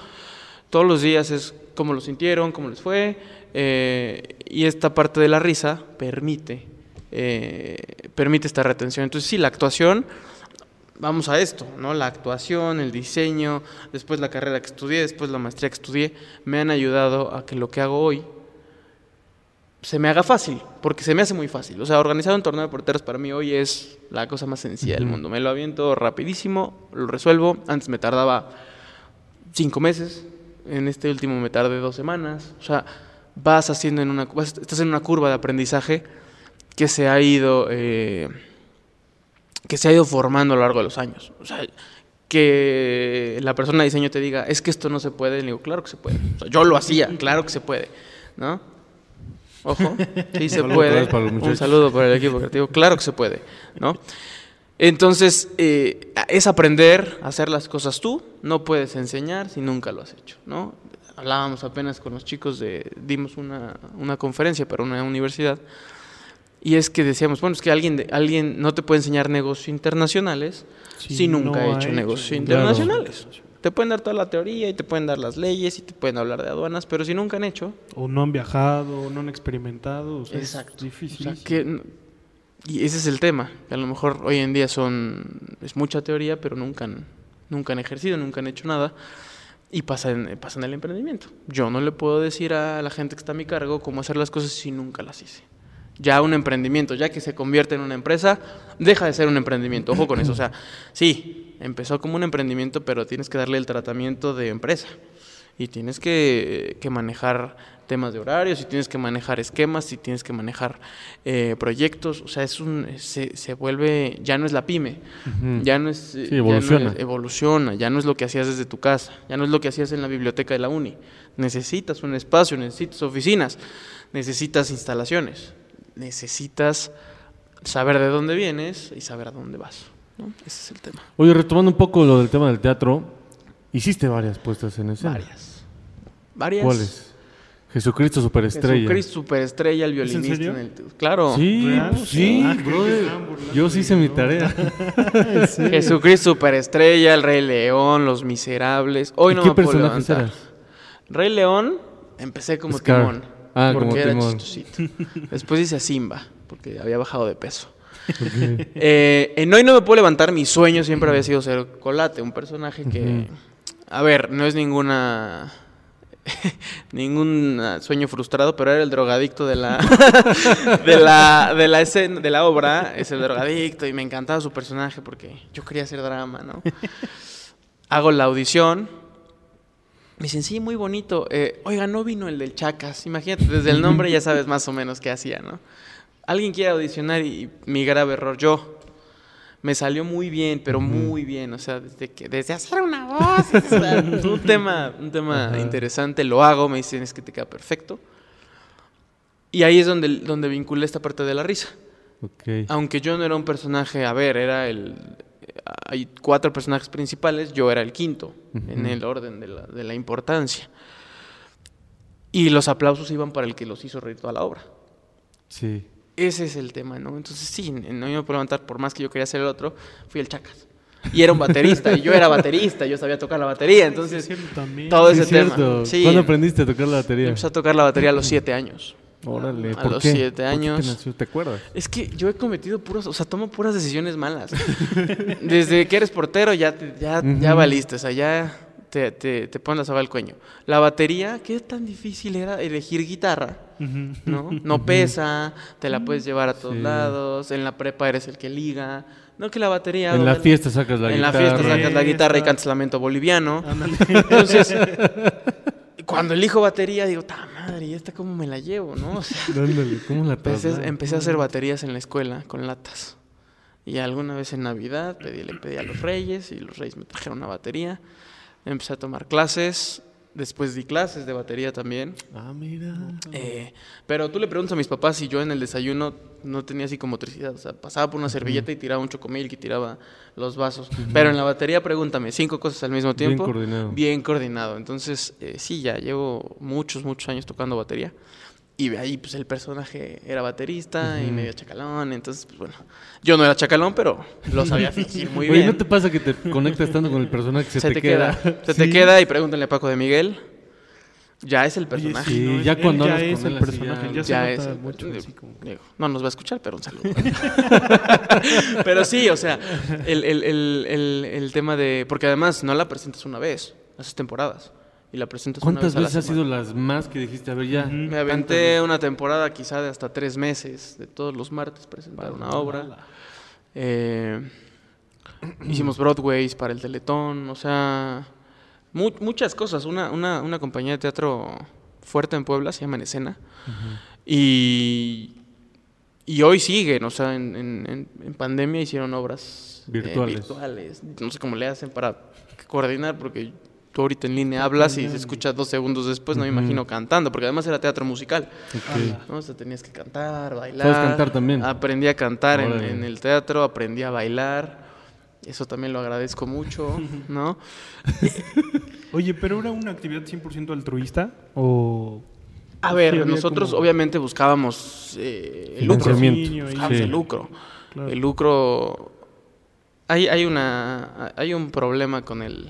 todos los días es cómo lo sintieron, cómo les fue eh, y esta parte de la risa permite permite esta retención. Entonces sí, la actuación vamos a esto, ¿no? La actuación, el diseño, después la carrera que estudié, después la maestría que estudié, me han ayudado a que lo que hago hoy se me haga fácil, porque se me hace muy fácil. O sea, organizar un torneo de porteros para mí hoy es la cosa más sencilla del mundo. Me lo aviento rapidísimo, lo resuelvo. Antes me tardaba cinco meses, en este último me tardé dos semanas. O sea, vas haciendo en una, vas- estás en una curva de aprendizaje que se ha ido, eh, que se ha ido formando a lo largo de los años. O sea, que la persona de diseño te diga, es que esto no se puede, le digo, claro que se puede. O sea, yo lo hacía, claro que se puede, ¿no? Ojo, sí se puede. Un saludo para el equipo creativo, claro que se puede, ¿no? Entonces, eh, es aprender a hacer las cosas tú, no puedes enseñar si nunca lo has hecho, ¿no? Hablábamos apenas con los chicos de, dimos una, una conferencia para una universidad, y es que decíamos, bueno, es que alguien, alguien no te puede enseñar negocios internacionales Sí, si nunca no ha hecho hecho negocios internacionales. Te pueden dar toda la teoría y te pueden dar las leyes y te pueden hablar de aduanas, pero si nunca han hecho, O no han viajado, o no han experimentado. O sea, Exacto. Es difícil. O sea, que, y ese es el tema, que a lo mejor hoy en día son es mucha teoría, pero nunca han, nunca han ejercido, nunca han hecho nada y pasa en, pasa en el emprendimiento. Yo no le puedo decir a la gente que está a mi cargo cómo hacer las cosas si nunca las hice. Ya un emprendimiento, ya que se convierte en una empresa, deja de ser un emprendimiento. Ojo con eso. O sea, sí, empezó como un emprendimiento, pero tienes que darle el tratamiento de empresa. Y tienes que, que manejar temas de horarios, y tienes que manejar esquemas, y tienes que manejar eh, proyectos. O sea, es un, se, se vuelve, ya no es la pyme, ya no es... Sí, ya no evoluciona. es- evoluciona, ya no es lo que hacías desde tu casa, ya no es lo que hacías en la biblioteca de la uni. Necesitas un espacio, necesitas oficinas, necesitas instalaciones, necesitas saber de dónde vienes y saber a dónde vas. ¿no? Ese es el tema. Oye, retomando un poco lo del tema del teatro, hiciste varias puestas en escena. Varias. Varias. ¿Cuáles? Jesucristo Superestrella. Jesucristo superestrella, el ¿Es en violinista. serio? en el- claro. Sí, ¿Real? pues sí, Ah, Yo sí hice mi tarea. Jesucristo superestrella, el Rey León, Los Miserables. Hoy ¿Y no qué me puedo personajes levantar. eras? Rey León, empecé como Scar. Timón. Ah, porque como era chistosito. Después hice a Simba, porque había bajado de peso. Eh, en Hoy no me puedo levantar, mi sueño siempre había sido ser Colate, un personaje que, a ver, no es ninguna ningún sueño frustrado, pero era el drogadicto de la de la de la escena, de la obra, es el drogadicto y me encantaba su personaje porque yo quería hacer drama, ¿no? Hago la audición. Me dicen, sí, muy bonito. Eh, oiga, no vino el del Chacas. Imagínate, desde el nombre ya sabes más o menos qué hacía, ¿no? Alguien quiere audicionar y mi grave error, yo. Me salió muy bien, pero muy bien. O sea, desde que desde hacer una voz, o sea, un tema, un tema interesante, lo hago, me dicen es que te queda perfecto. Y ahí es donde, donde vinculé esta parte de la risa. Aunque yo no era un personaje, a ver, era el... Hay cuatro personajes principales, yo era el quinto, en Ujú. el orden de la, de la importancia. Y los aplausos iban para el que los hizo reír toda la obra. Sí. Ese es el tema, ¿no? Entonces sí, no me puedo levantar, por más que yo quería ser el otro, fui el Chacas. Y era un baterista, y yo era baterista, yo sabía tocar la batería, entonces Sí, también. todo Sí, ese es tema. Sí, ¿Cuándo aprendiste a tocar la batería? empecé a tocar la batería a los siete años. Órale, a ¿por los qué? siete ¿Por qué te años. nació? ¿Te acuerdas? Es que yo he cometido puros, o sea, tomo puras decisiones malas. Desde que eres portero ya, ya, ya Ujú. valiste, o sea, ya te, te, te pones la soga al cuello. La batería, ¿qué tan difícil era elegir guitarra? ¿No? No pesa, te la puedes llevar a todos Sí. lados, en la prepa eres el que liga. No que la batería... En la fiesta sacas la en guitarra. la fiesta sacas la guitarra y cantas lamento boliviano. Entonces, cuando elijo batería, digo, ta madre, ¿y esta cómo me la llevo, no? O sea, Ándale, ¿cómo la empecé, empecé a hacer baterías en la escuela con latas. Y alguna vez en Navidad pedí, le pedí a los reyes y los reyes me trajeron una batería. Empecé a tomar clases. Después di clases de batería también. Ah, mira. Eh, pero tú le preguntas a mis papás si yo en el desayuno no tenía así como motricidad. O sea, pasaba por una servilleta y tiraba un chocomilk y tiraba los vasos. Pero en la batería, pregúntame, cinco cosas al mismo Bien tiempo. coordinado. Bien coordinado. Entonces, eh, sí, ya llevo muchos, muchos años tocando batería. Y de ahí, pues el personaje era baterista y medio chacalón. Entonces, pues bueno, yo no era chacalón, pero lo sabía fingir muy Oye, bien. ¿no te pasa que te conectas tanto con el personaje que se, se, te queda. Se te queda y pregúntale a Paco de Miguel. Ya es el personaje. Sí, ¿no? ya Él cuando ya hablas es con el él personaje, ya- ya, se ya nota es el- mucho. así como- digo, no nos va a escuchar, pero un saludo. pero sí, o sea, el, el- el- el- el tema de... Porque además no la presentas una vez, haces temporadas. Y la presentas una ¿Cuántas vez a la veces semana. sido las más que dijiste? A ver, ya. Me aventé una temporada quizá de hasta tres meses, de todos los martes presentar una obra. Eh, hicimos Broadways para el Teletón, o sea, mu- muchas cosas. Una, una, una compañía de teatro fuerte en Puebla, se llama En Escena. Y y hoy siguen, o sea, en, en, en pandemia hicieron obras eh, virtuales. No sé cómo le hacen para coordinar, porque tú ahorita en línea hablas y se escucha dos segundos después, no me imagino cantando, porque además era teatro musical. Ok. ¿no? O sea, tenías que cantar, bailar. ¿Sabes cantar también? Aprendí a cantar en, el teatro, aprendí a bailar. Eso también lo agradezco mucho, ¿no? Oye, pero era una actividad 100% altruista o A ver, nosotros como- obviamente buscábamos eh, el lucro. Financiamiento. Buscábamos Sí. el lucro. Claro. El lucro. Hay, hay una hay un problema con el,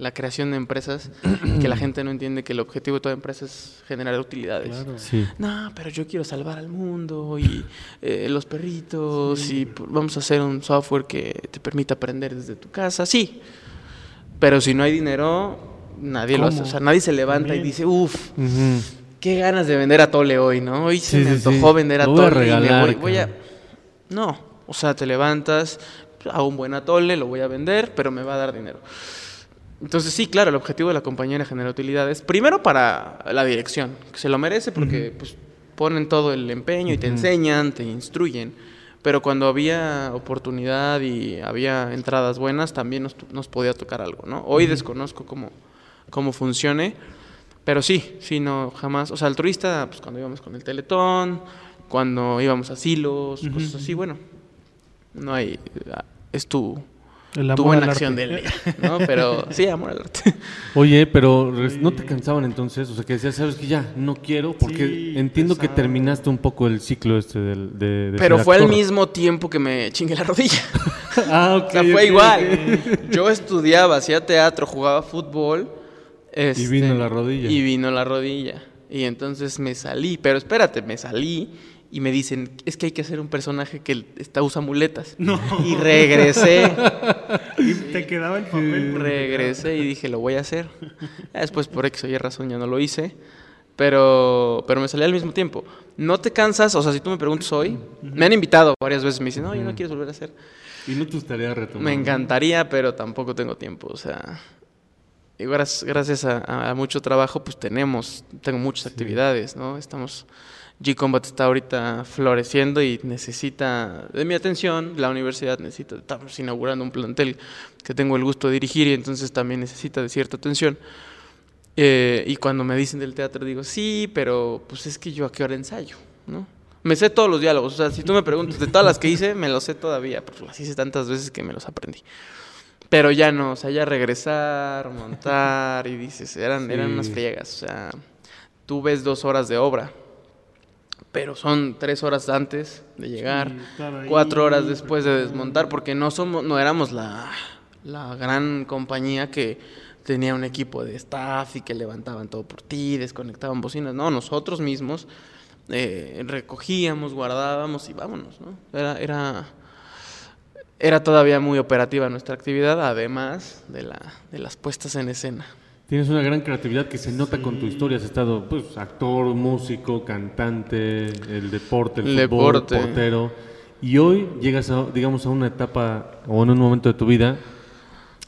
la creación de empresas que la gente no entiende que el objetivo de toda empresa es generar utilidades. Claro. Sí. No, pero yo quiero salvar al mundo y eh, los perritos y vamos a hacer un software que te permita aprender desde tu casa. Sí, pero si no hay dinero, nadie lo hace. O sea, nadie se levanta y dice, uff, qué ganas de vender a Tole hoy, ¿no? Hoy se Sí, me sí, sí. antojó vender a Tole y me voy, voy a... No, o sea, te levantas, hago un buen atole, lo voy a vender, pero me va a dar dinero. Entonces sí, claro, el objetivo de la compañía era generar utilidades. Primero para la dirección, que se lo merece porque pues, ponen todo el empeño y te enseñan, te instruyen. Pero cuando había oportunidad y había entradas buenas, también nos, nos podía tocar algo, ¿no? Hoy desconozco cómo, cómo funcione, pero sí, sí, no, jamás. O sea, altruista, pues cuando íbamos con el Teletón, cuando íbamos a asilos, Ujú. cosas así, bueno, no hay... Es tu, el tu amor buena al acción arte. del día, ¿no? Pero sí, amor al arte. Oye, pero ¿no te cansaban entonces? O sea, que decías, sabes que ya, no quiero, porque Sí, entiendo que terminaste un poco el ciclo este del, de, de Pero fue al mismo tiempo que me chingué la rodilla. Ah, ok. O sea, fue igual. Yo estudiaba, hacía teatro, jugaba fútbol. este, vino la rodilla. Y vino la rodilla. Y entonces me salí. Pero espérate, me salí y me dicen, es que hay que hacer un personaje que está, usa muletas. No. Y regresé. Y te quedaba el papel. regresé y dije, lo voy a hacer. Después, por X o Y razón, ya no lo hice. Pero, pero me salí al mismo tiempo. No te cansas, o sea, si tú me preguntas hoy, me han invitado varias veces, me dicen, no, yo no quieres volver a hacer. Y no te gustaría retomar. Me encantaría, pero tampoco tengo tiempo. O sea, y gracias, gracias a, a mucho trabajo, pues tenemos, tengo muchas actividades, ¿no? Estamos, G-Combat está ahorita floreciendo y necesita de mi atención. La universidad necesita, estamos inaugurando un plantel que tengo el gusto de dirigir y entonces también necesita de cierta atención. Eh, y cuando me dicen del teatro digo, sí, pero pues es que yo a qué hora ensayo, ¿no? Me sé todos los diálogos, o sea, si tú me preguntas de todas las que hice, me los sé todavía, pero las hice tantas veces que me los aprendí. Pero ya no, o sea, ya regresar, montar, y dices, eran, eran unas friegas, o sea, tú ves dos horas de obra, pero son tres horas antes de llegar, Sí, estar ahí, cuatro horas después de desmontar, porque no somos, no éramos la, la gran compañía que tenía un equipo de staff y que levantaban todo por ti, desconectaban bocinas, no, nosotros mismos eh, recogíamos, guardábamos y vámonos, ¿no? Era, era, era todavía muy operativa nuestra actividad, además de, la, de las puestas en escena. Tienes una gran creatividad que se nota con tu historia. Has estado, pues, actor, músico, cantante, el deporte, el, fútbol, deporte. portero. Y hoy llegas, a, digamos, a una etapa o en un momento de tu vida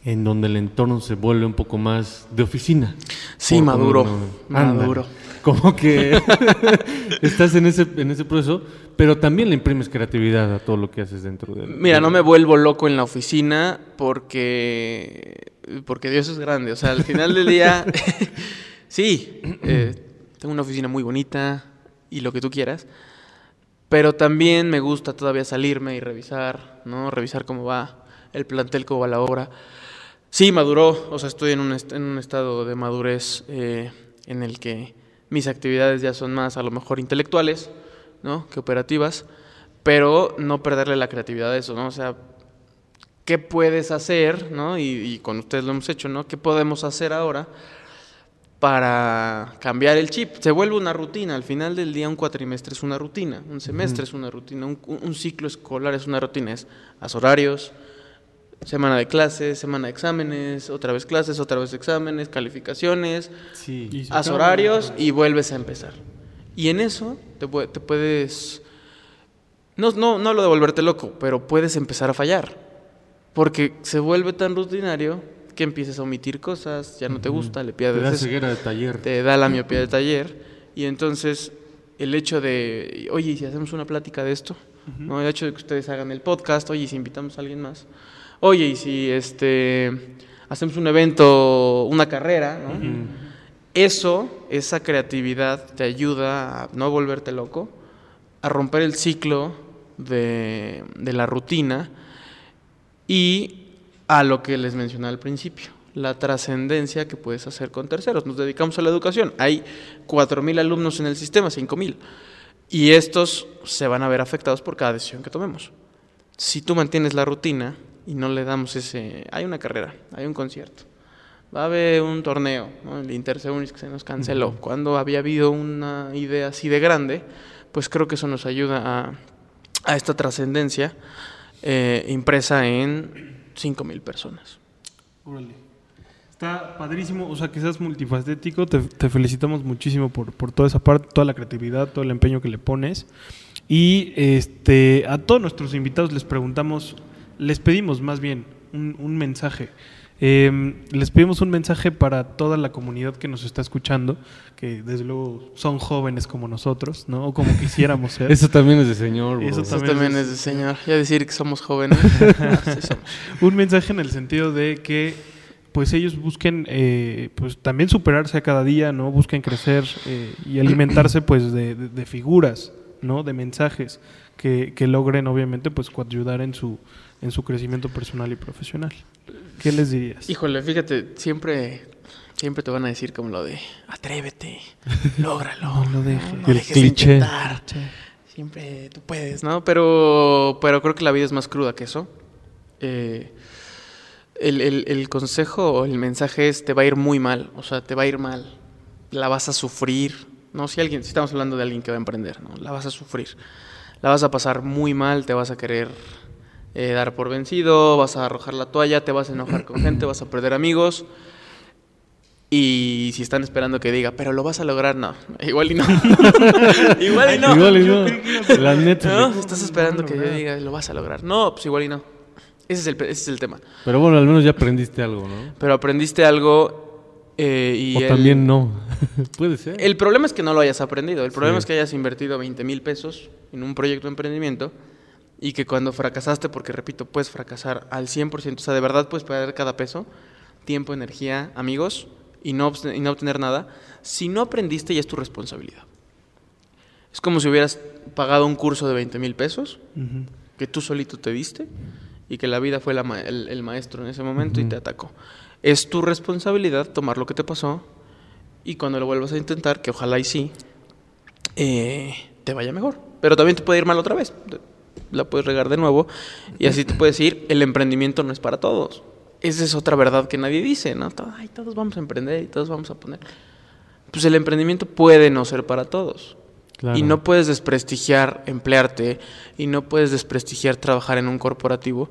en donde el entorno se vuelve un poco más de oficina. Sí, maduro, maduro. Como que estás en ese, en ese proceso, pero también le imprimes creatividad a todo lo que haces dentro del... Mira, no me vuelvo loco en la oficina porque, porque Dios es grande. O sea, al final del día, sí, eh, tengo una oficina muy bonita y lo que tú quieras, pero también me gusta todavía salirme y revisar, ¿no? Revisar cómo va el plantel, cómo va la obra. Sí, maduró, o sea, estoy en un, est- en un estado de madurez eh, en el que mis actividades ya son más a lo mejor intelectuales, ¿no? Que operativas, pero no perderle la creatividad a eso, ¿no? O sea, ¿qué puedes hacer, ¿no? Y, y con ustedes lo hemos hecho, ¿no? ¿Qué podemos hacer ahora para cambiar el chip? Se vuelve una rutina, al final del día un cuatrimestre es una rutina, un semestre es una rutina, un, un ciclo escolar es una rutina, es haz horarios, semana de clases, semana de exámenes, otra vez clases, otra vez exámenes, calificaciones, Sí. Haz horarios y vuelves a empezar. Y en eso te, te puedes... No, no, no lo de volverte loco, pero puedes empezar a fallar. Porque se vuelve tan rutinario que empieces a omitir cosas, ya no te gusta, le Te pierdes da eso, ceguera de taller. te da la miopía de taller y entonces el hecho de, oye, ¿y si hacemos una plática de esto, ¿no? el hecho de que ustedes hagan el podcast, oye, ¿y si invitamos a alguien más, oye, y si este hacemos un evento, una carrera, ¿no? Eso, esa creatividad te ayuda a no volverte loco, a romper el ciclo de, de la rutina y a lo que les mencioné al principio, la trascendencia que puedes hacer con terceros. Nos dedicamos a la educación. Hay 4.000 alumnos en el sistema, 5.000. Y estos se van a ver afectados por cada decisión que tomemos. Si tú mantienes la rutina y no le damos ese... Hay una carrera, hay un concierto, va a haber un torneo, ¿no? el Interseunis que se nos canceló. Cuando había habido una idea así de grande, pues creo que eso nos ayuda a, a esta trascendencia eh, impresa en 5.000 personas. Órale. Está padrísimo, o sea, que seas multifacético, te, te felicitamos muchísimo por, por toda esa parte, toda la creatividad, todo el empeño que le pones. Y este, a todos nuestros invitados les preguntamos, les pedimos más bien un, un mensaje. Eh, les pedimos un mensaje para toda la comunidad que nos está escuchando, que desde luego son jóvenes como nosotros, ¿no? O como quisiéramos ser. Eso también es de señor, bro. Eso Eso también es- es de señor. Ya decir que somos jóvenes. sí somos. un mensaje en el sentido de que pues ellos busquen eh, pues también superarse a cada día no busquen crecer eh, y alimentarse pues de, de- de figuras no de mensajes que, que logren obviamente pues ayudar en su en su crecimiento personal y profesional qué les dirías Híjole, fíjate, siempre, siempre te van a decir como lo de atrévete, lógralo. No lo dejes. no El dejes de cliché. intentar. Siempre tú puedes, ¿no? Pero, pero creo que la vida es más cruda que eso. Eh, el, el- el consejo o el mensaje es te va a ir muy mal, o sea, te va a ir mal, la vas a sufrir, no si alguien, si estamos hablando de alguien que va a emprender, ¿no? La vas a sufrir, la vas a pasar muy mal, te vas a querer eh, dar por vencido, vas a arrojar la toalla, te vas a enojar con gente, vas a perder amigos. Y si están esperando que diga, pero lo vas a lograr, no. Igual y no. igual y no. Igual y no. La neta. ¿No? Estás esperando que yo diga, lo vas a lograr. No, pues igual y no. Ese es el, ese es el tema. Pero bueno, al menos ya aprendiste algo, ¿no? Pero aprendiste algo eh, y... o el- también no. Puede ser. El problema es que no lo hayas aprendido. El problema Sí. es que hayas invertido 20 mil pesos en un proyecto de emprendimiento y que cuando fracasaste, porque repito, puedes fracasar al 100%, o sea, de verdad puedes perder cada peso, tiempo, energía, amigos, y no, y no obtener nada. Si no aprendiste, ya es tu responsabilidad. Es como si hubieras pagado un curso de 20 mil pesos Ujú. que tú solito te diste y que la vida fue la ma- el, el maestro en ese momento y te atacó. Es tu responsabilidad tomar lo que te pasó y cuando lo vuelvas a intentar, que ojalá y sí, eh, te vaya mejor. Pero también te puede ir mal otra vez. La puedes regar de nuevo y así te puedes ir. El emprendimiento no es para todos. Esa es otra verdad que nadie dice, ¿no? Ay, todos vamos a emprender y todos vamos a poner. Pues el emprendimiento puede no ser para todos. Claro. Y no puedes desprestigiar emplearte y no puedes desprestigiar trabajar en un corporativo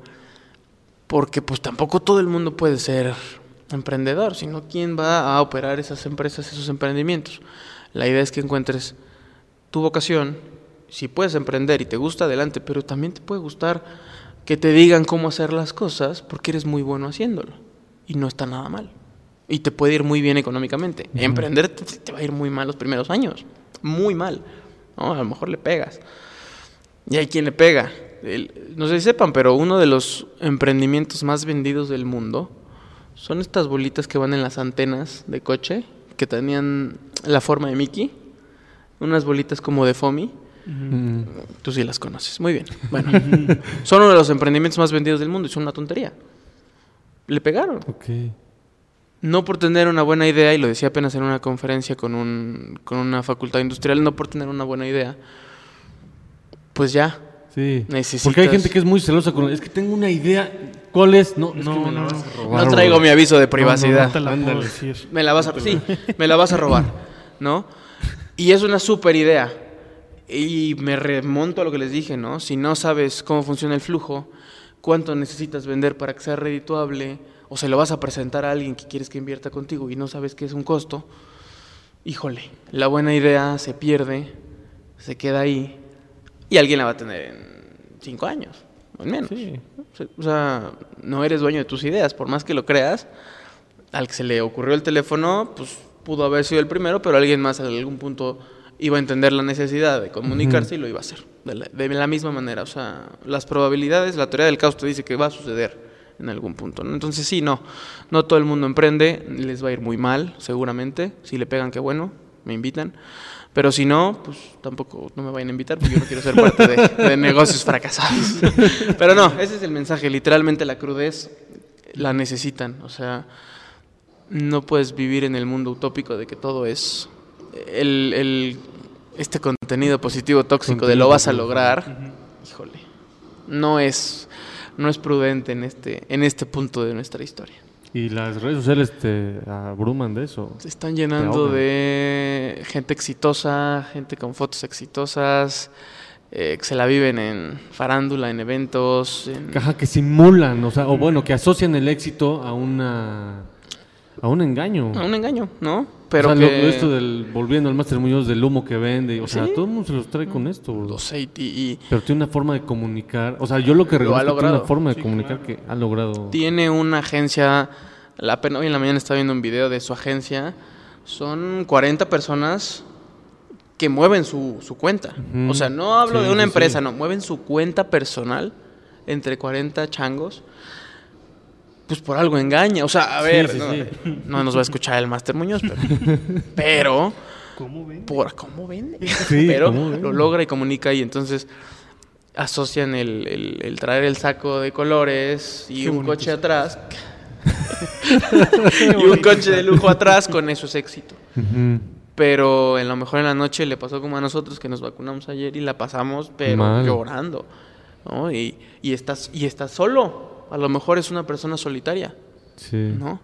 porque pues tampoco todo el mundo puede ser emprendedor, sino quién va a operar esas empresas, esos emprendimientos. La idea es que encuentres tu vocación, si puedes emprender y te gusta, adelante, pero también te puede gustar que te digan cómo hacer las cosas porque eres muy bueno haciéndolo y no está nada mal. Y te puede ir muy bien económicamente. Emprender te, te va a ir muy mal los primeros años, muy mal. ¿no? A lo mejor le pegas. Y hay quien le pega. El- no sé si sepan, pero uno de los emprendimientos más vendidos del mundo son estas bolitas que van en las antenas de coche, que tenían la forma de Mickey. Unas bolitas como de foamy. Tú sí las conoces. Muy bien. Bueno, son uno de los emprendimientos más vendidos del mundo y son una tontería. Le pegaron. Ok. No por tener una buena idea, y lo decía apenas en una conferencia con, un, con una facultad industrial, no por tener una buena idea, pues ya, Sí. Necesitas- Porque hay gente que es muy celosa con. Es que tengo una idea. ¿Cuál es? No, es No, que me la no, vas no. a robar, no traigo bro. mi aviso de No, no, privacidad. no te la puedo Ándale. decir. Me la vas a, sí, me la vas a robar, ¿no? Y es una super idea. Y me remonto a lo que les dije, ¿no? Si no sabes cómo funciona el flujo, cuánto necesitas vender para que sea redituable, o se lo vas a presentar a alguien que quieres que invierta contigo y no sabes qué es un costo, híjole, la buena idea se pierde, se queda ahí, y alguien la va a tener en cinco años. en menos. Sí. O sea, no eres dueño de tus ideas, por más que lo creas. Al que se le ocurrió el teléfono, pues pudo haber sido el primero, pero alguien más en algún punto iba a entender la necesidad de comunicarse y lo iba a hacer. De la, de la misma manera, o sea, las probabilidades, la teoría del caos te dice que va a suceder en algún punto. ¿no? Entonces sí, no, no todo el mundo emprende, les va a ir muy mal, seguramente. Si le pegan, qué bueno, me invitan. Pero si no, pues tampoco no me vayan a invitar porque yo no quiero ser parte de, de negocios fracasados. Pero no, ese es el mensaje. Literalmente la crudez la necesitan. O sea, no puedes vivir en el mundo utópico de que todo es el, el- este contenido positivo tóxico de lo vas a lograr. Híjole, no es no es prudente en este en este punto de nuestra historia. Y las redes sociales te abruman de eso. Se están llenando de gente exitosa, gente con fotos exitosas, eh, que se la viven en farándula, en eventos. en- Caja que simulan, o sea, o bueno, que asocian el éxito a una a un engaño. a un engaño, ¿no? Pero o sea, lo- que esto del volviendo al Máster Muñoz del humo que vende, o sea, Sí. todo el mundo se los trae con esto. bro. lo sé, y, Pero tiene una forma de comunicar, o sea, yo lo que reconozco es que tiene una forma de comunicar que ha logrado. tiene una agencia. La pena hoy en la mañana estaba viendo un video de su agencia. Son 40 personas que mueven su, su cuenta. O sea, no hablo Sí, de una empresa, no, mueven su cuenta personal entre 40 changos. Pues por algo engaña. O sea, a Sí, ver, sí, no, sí. no nos va a escuchar el Máster Muñoz, pero, pero ¿Cómo ven? por cómo vende. Sí, pero ¿cómo vende? lo logra y comunica y entonces asocian el, el- el traer el saco de colores y Qué un coche atrás. y un coche de lujo atrás, con eso es éxito. Ujú. Pero en lo mejor en la noche le pasó como a nosotros que nos vacunamos ayer y la pasamos, pero Mal. llorando. ¿no? Y, y, estás, y estás solo. A lo mejor es una persona solitaria. Sí. ¿no?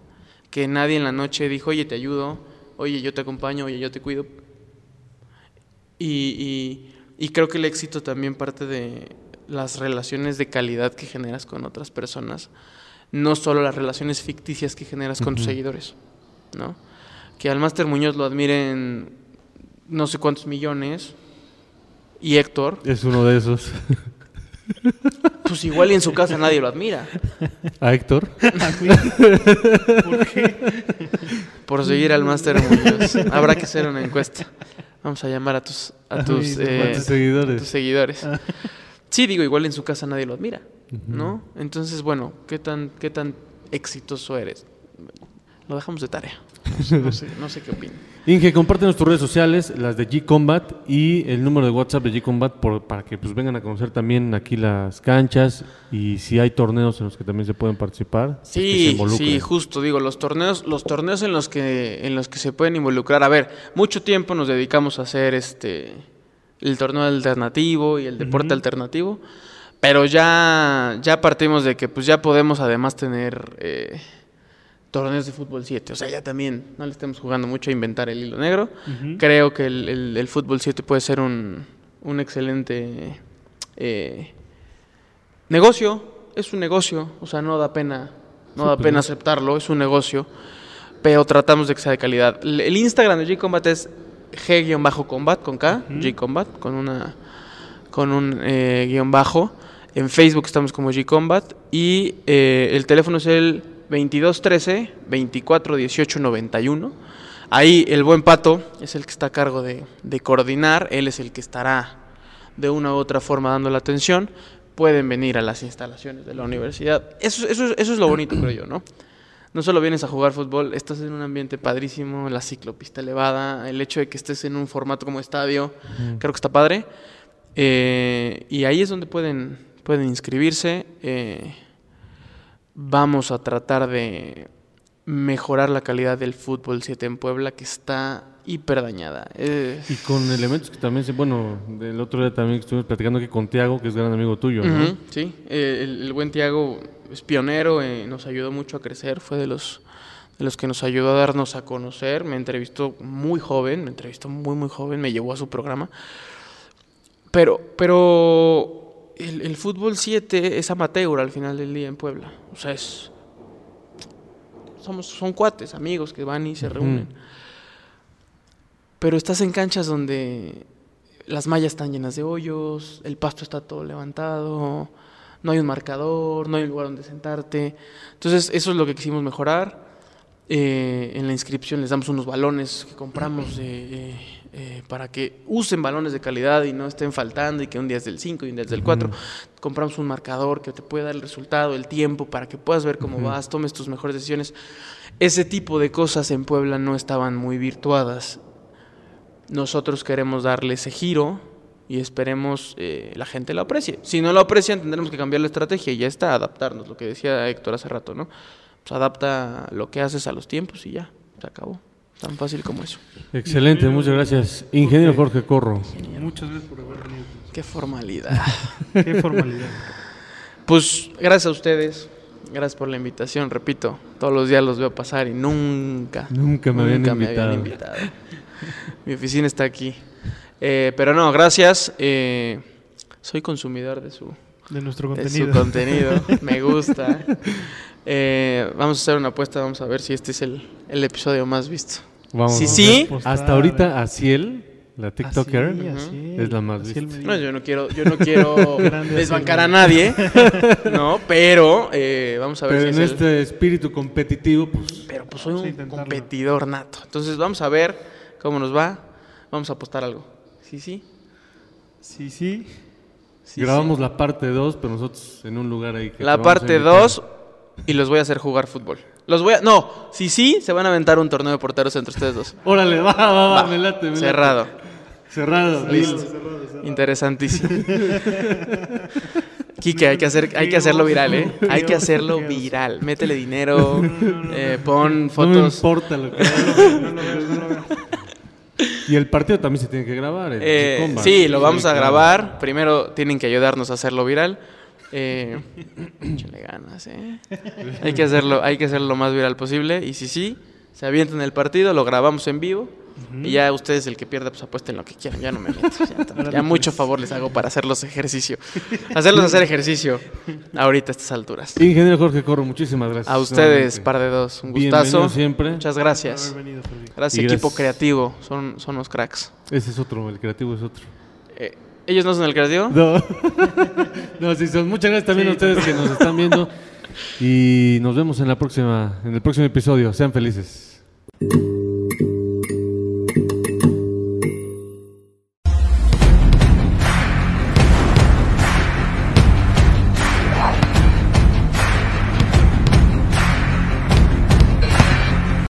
Que nadie en la noche dijo, oye, te ayudo, oye, yo te acompaño, oye, yo te cuido. Y, y- y creo que el éxito también parte de las relaciones de calidad que generas con otras personas, no solo las relaciones ficticias que generas con tus seguidores, ¿no? Que al Máster Muñoz lo admiren no sé cuántos millones y Héctor, Es uno de esos. pues igual y en su casa nadie lo admira. ¿A Héctor? Por seguir al Máster Muñoz. Habrá que hacer una encuesta. Vamos a llamar a tus, a tus, eh, ¿cuántos seguidores? tus seguidores. Sí, digo, igual en su casa nadie lo admira, ¿no? Entonces, bueno, ¿qué tan, qué tan exitoso eres? Lo dejamos de tarea. No sé, no sé, no sé qué opinan. Inge, compártenos tus redes sociales, las de G-Combat y el número de WhatsApp de G-Combat para que pues vengan a conocer también aquí las canchas y si hay torneos en los que también se pueden participar. pues, que se Sí, sí, justo digo, los torneos, los torneos en los que en los que se pueden involucrar. A ver, mucho tiempo nos dedicamos a hacer este el torneo alternativo y el deporte alternativo, pero ya ya partimos de que pues ya podemos además tener eh, torneos de fútbol 7, o sea, ya también no le estemos jugando mucho a inventar el hilo negro. Creo que el, el- el fútbol 7 puede ser un, un excelente eh, negocio, es un negocio, o sea, no da pena, no da pena aceptarlo, es un negocio, pero tratamos de que sea de calidad. El, el Instagram de G-Combat es G-Combat con K, G-Combat, con una con un eh, guion bajo. En Facebook estamos como G-Combat y eh, el teléfono es el 2213 2418 91. Ahí el buen Pato es el que está a cargo de, de coordinar, él es el que estará de una u otra forma dando la atención. Pueden venir a las instalaciones de la universidad. Eso, eso, eso es lo bonito, creo yo, ¿no? No solo vienes a jugar fútbol, estás en un ambiente padrísimo, la ciclopista elevada, el hecho de que estés en un formato como estadio, creo que está padre. Eh, y ahí es donde pueden, pueden inscribirse. Eh, vamos a tratar de mejorar la calidad del fútbol 7 en Puebla, que está hiper dañada. Eh, Y con elementos que también bueno, del otro día también estuvimos platicando que con Tiago, que es gran amigo tuyo, ¿no? Ujú, sí, eh, el, el buen Tiago es pionero, eh, nos ayudó mucho a crecer, fue de los, de los que nos ayudó a darnos a conocer, me entrevistó muy joven, me entrevistó muy muy joven, me llevó a su programa. Pero, pero el, el fútbol 7 es amateur al final del día en Puebla. O sea, es. Somos, son cuates, amigos que van y se reúnen. Pero estás en canchas donde las mallas están llenas de hoyos, el pasto está todo levantado, no hay un marcador, no hay un lugar donde sentarte. Entonces, eso es lo que quisimos mejorar. Eh, en la inscripción les damos unos balones que compramos eh, eh, para que usen balones de calidad y no estén faltando y que un día es del 5 y un día es del 4. Compramos un marcador que te puede dar el resultado, el tiempo, para que puedas ver cómo vas, tomes tus mejores decisiones. Ese tipo de cosas en Puebla no estaban muy virtuadas. Nosotros queremos darle ese giro y esperemos eh, la gente lo aprecie. Si no lo aprecian, tendremos que cambiar la estrategia y ya está, adaptarnos, lo que decía Héctor hace rato, ¿no? Pues adapta lo que haces a los tiempos y ya, se acabó. Tan fácil como eso. Excelente, muchas gracias. Ingeniero Jorge Corro. Muchas gracias por haber venido. Qué formalidad. Qué formalidad. Pues gracias a ustedes, gracias por la invitación, repito, todos los días los veo pasar y nunca, Nunca me habían invitado. invitado. Mi oficina está aquí. Eh, pero no, gracias. eh, soy consumidor de su, De nuestro de contenido. su contenido, me gusta. Eh, vamos a hacer una apuesta, vamos a ver si este es el, el episodio más visto. Vamos. Sí, a ver. sí. Hasta ahorita, Aciel, la TikToker, Así, así. es la más vista. No, yo no quiero, yo no quiero desbancar a nadie, no, pero eh, vamos a ver Pero si en es el- este espíritu competitivo, pues Pero pues soy Vamos un competidor nato. Entonces vamos a ver cómo nos va. Vamos a apostar algo. Sí, sí. Sí, sí. sí, grabamos sí. la parte 2, pero nosotros en un lugar ahí que la vamos parte invitar. 2 y los voy a hacer jugar fútbol. Los voy a no, sí, sí, se van a aventar un torneo de porteros entre ustedes dos. Órale, va, va, va, Va, me late, me late. Cerrado. Cerrado, Listo. Interesantísimo. Quique, hay que, hacer, hay que hacerlo viral, ¿eh? Hay que hacerlo viral. Métele dinero, eh, pon No me fotos. importa lo que No no lo veo. Y el partido también se tiene que grabar. el Eh, sí, lo vamos a grabar. Primero tienen que ayudarnos a hacerlo viral. Eh, échale ganas, ¿eh? Hay que hacerlo, hay que hacerlo lo más viral posible. Y si sí, se avientan el partido, lo grabamos en vivo. Y ya ustedes, el que pierda, pues apuesten lo que quieran. Ya no me meto. Ya. Ya mucho favor les hago para hacerlos ejercicio. Hacerlos hacer ejercicio ahorita a estas alturas. Ingeniero Jorge Corro, muchísimas gracias. A ustedes, par de dos. Un Bienvenido gustazo. siempre. Muchas gracias. Gracias, Y equipo gracias. creativo. Son, son los cracks. Ese es otro, el creativo es otro. Eh, ¿Ellos no son el creativo? No, no sí, son. Muchas gracias también a ustedes que nos están viendo. Y nos vemos en la próxima, en el próximo episodio. Sean felices.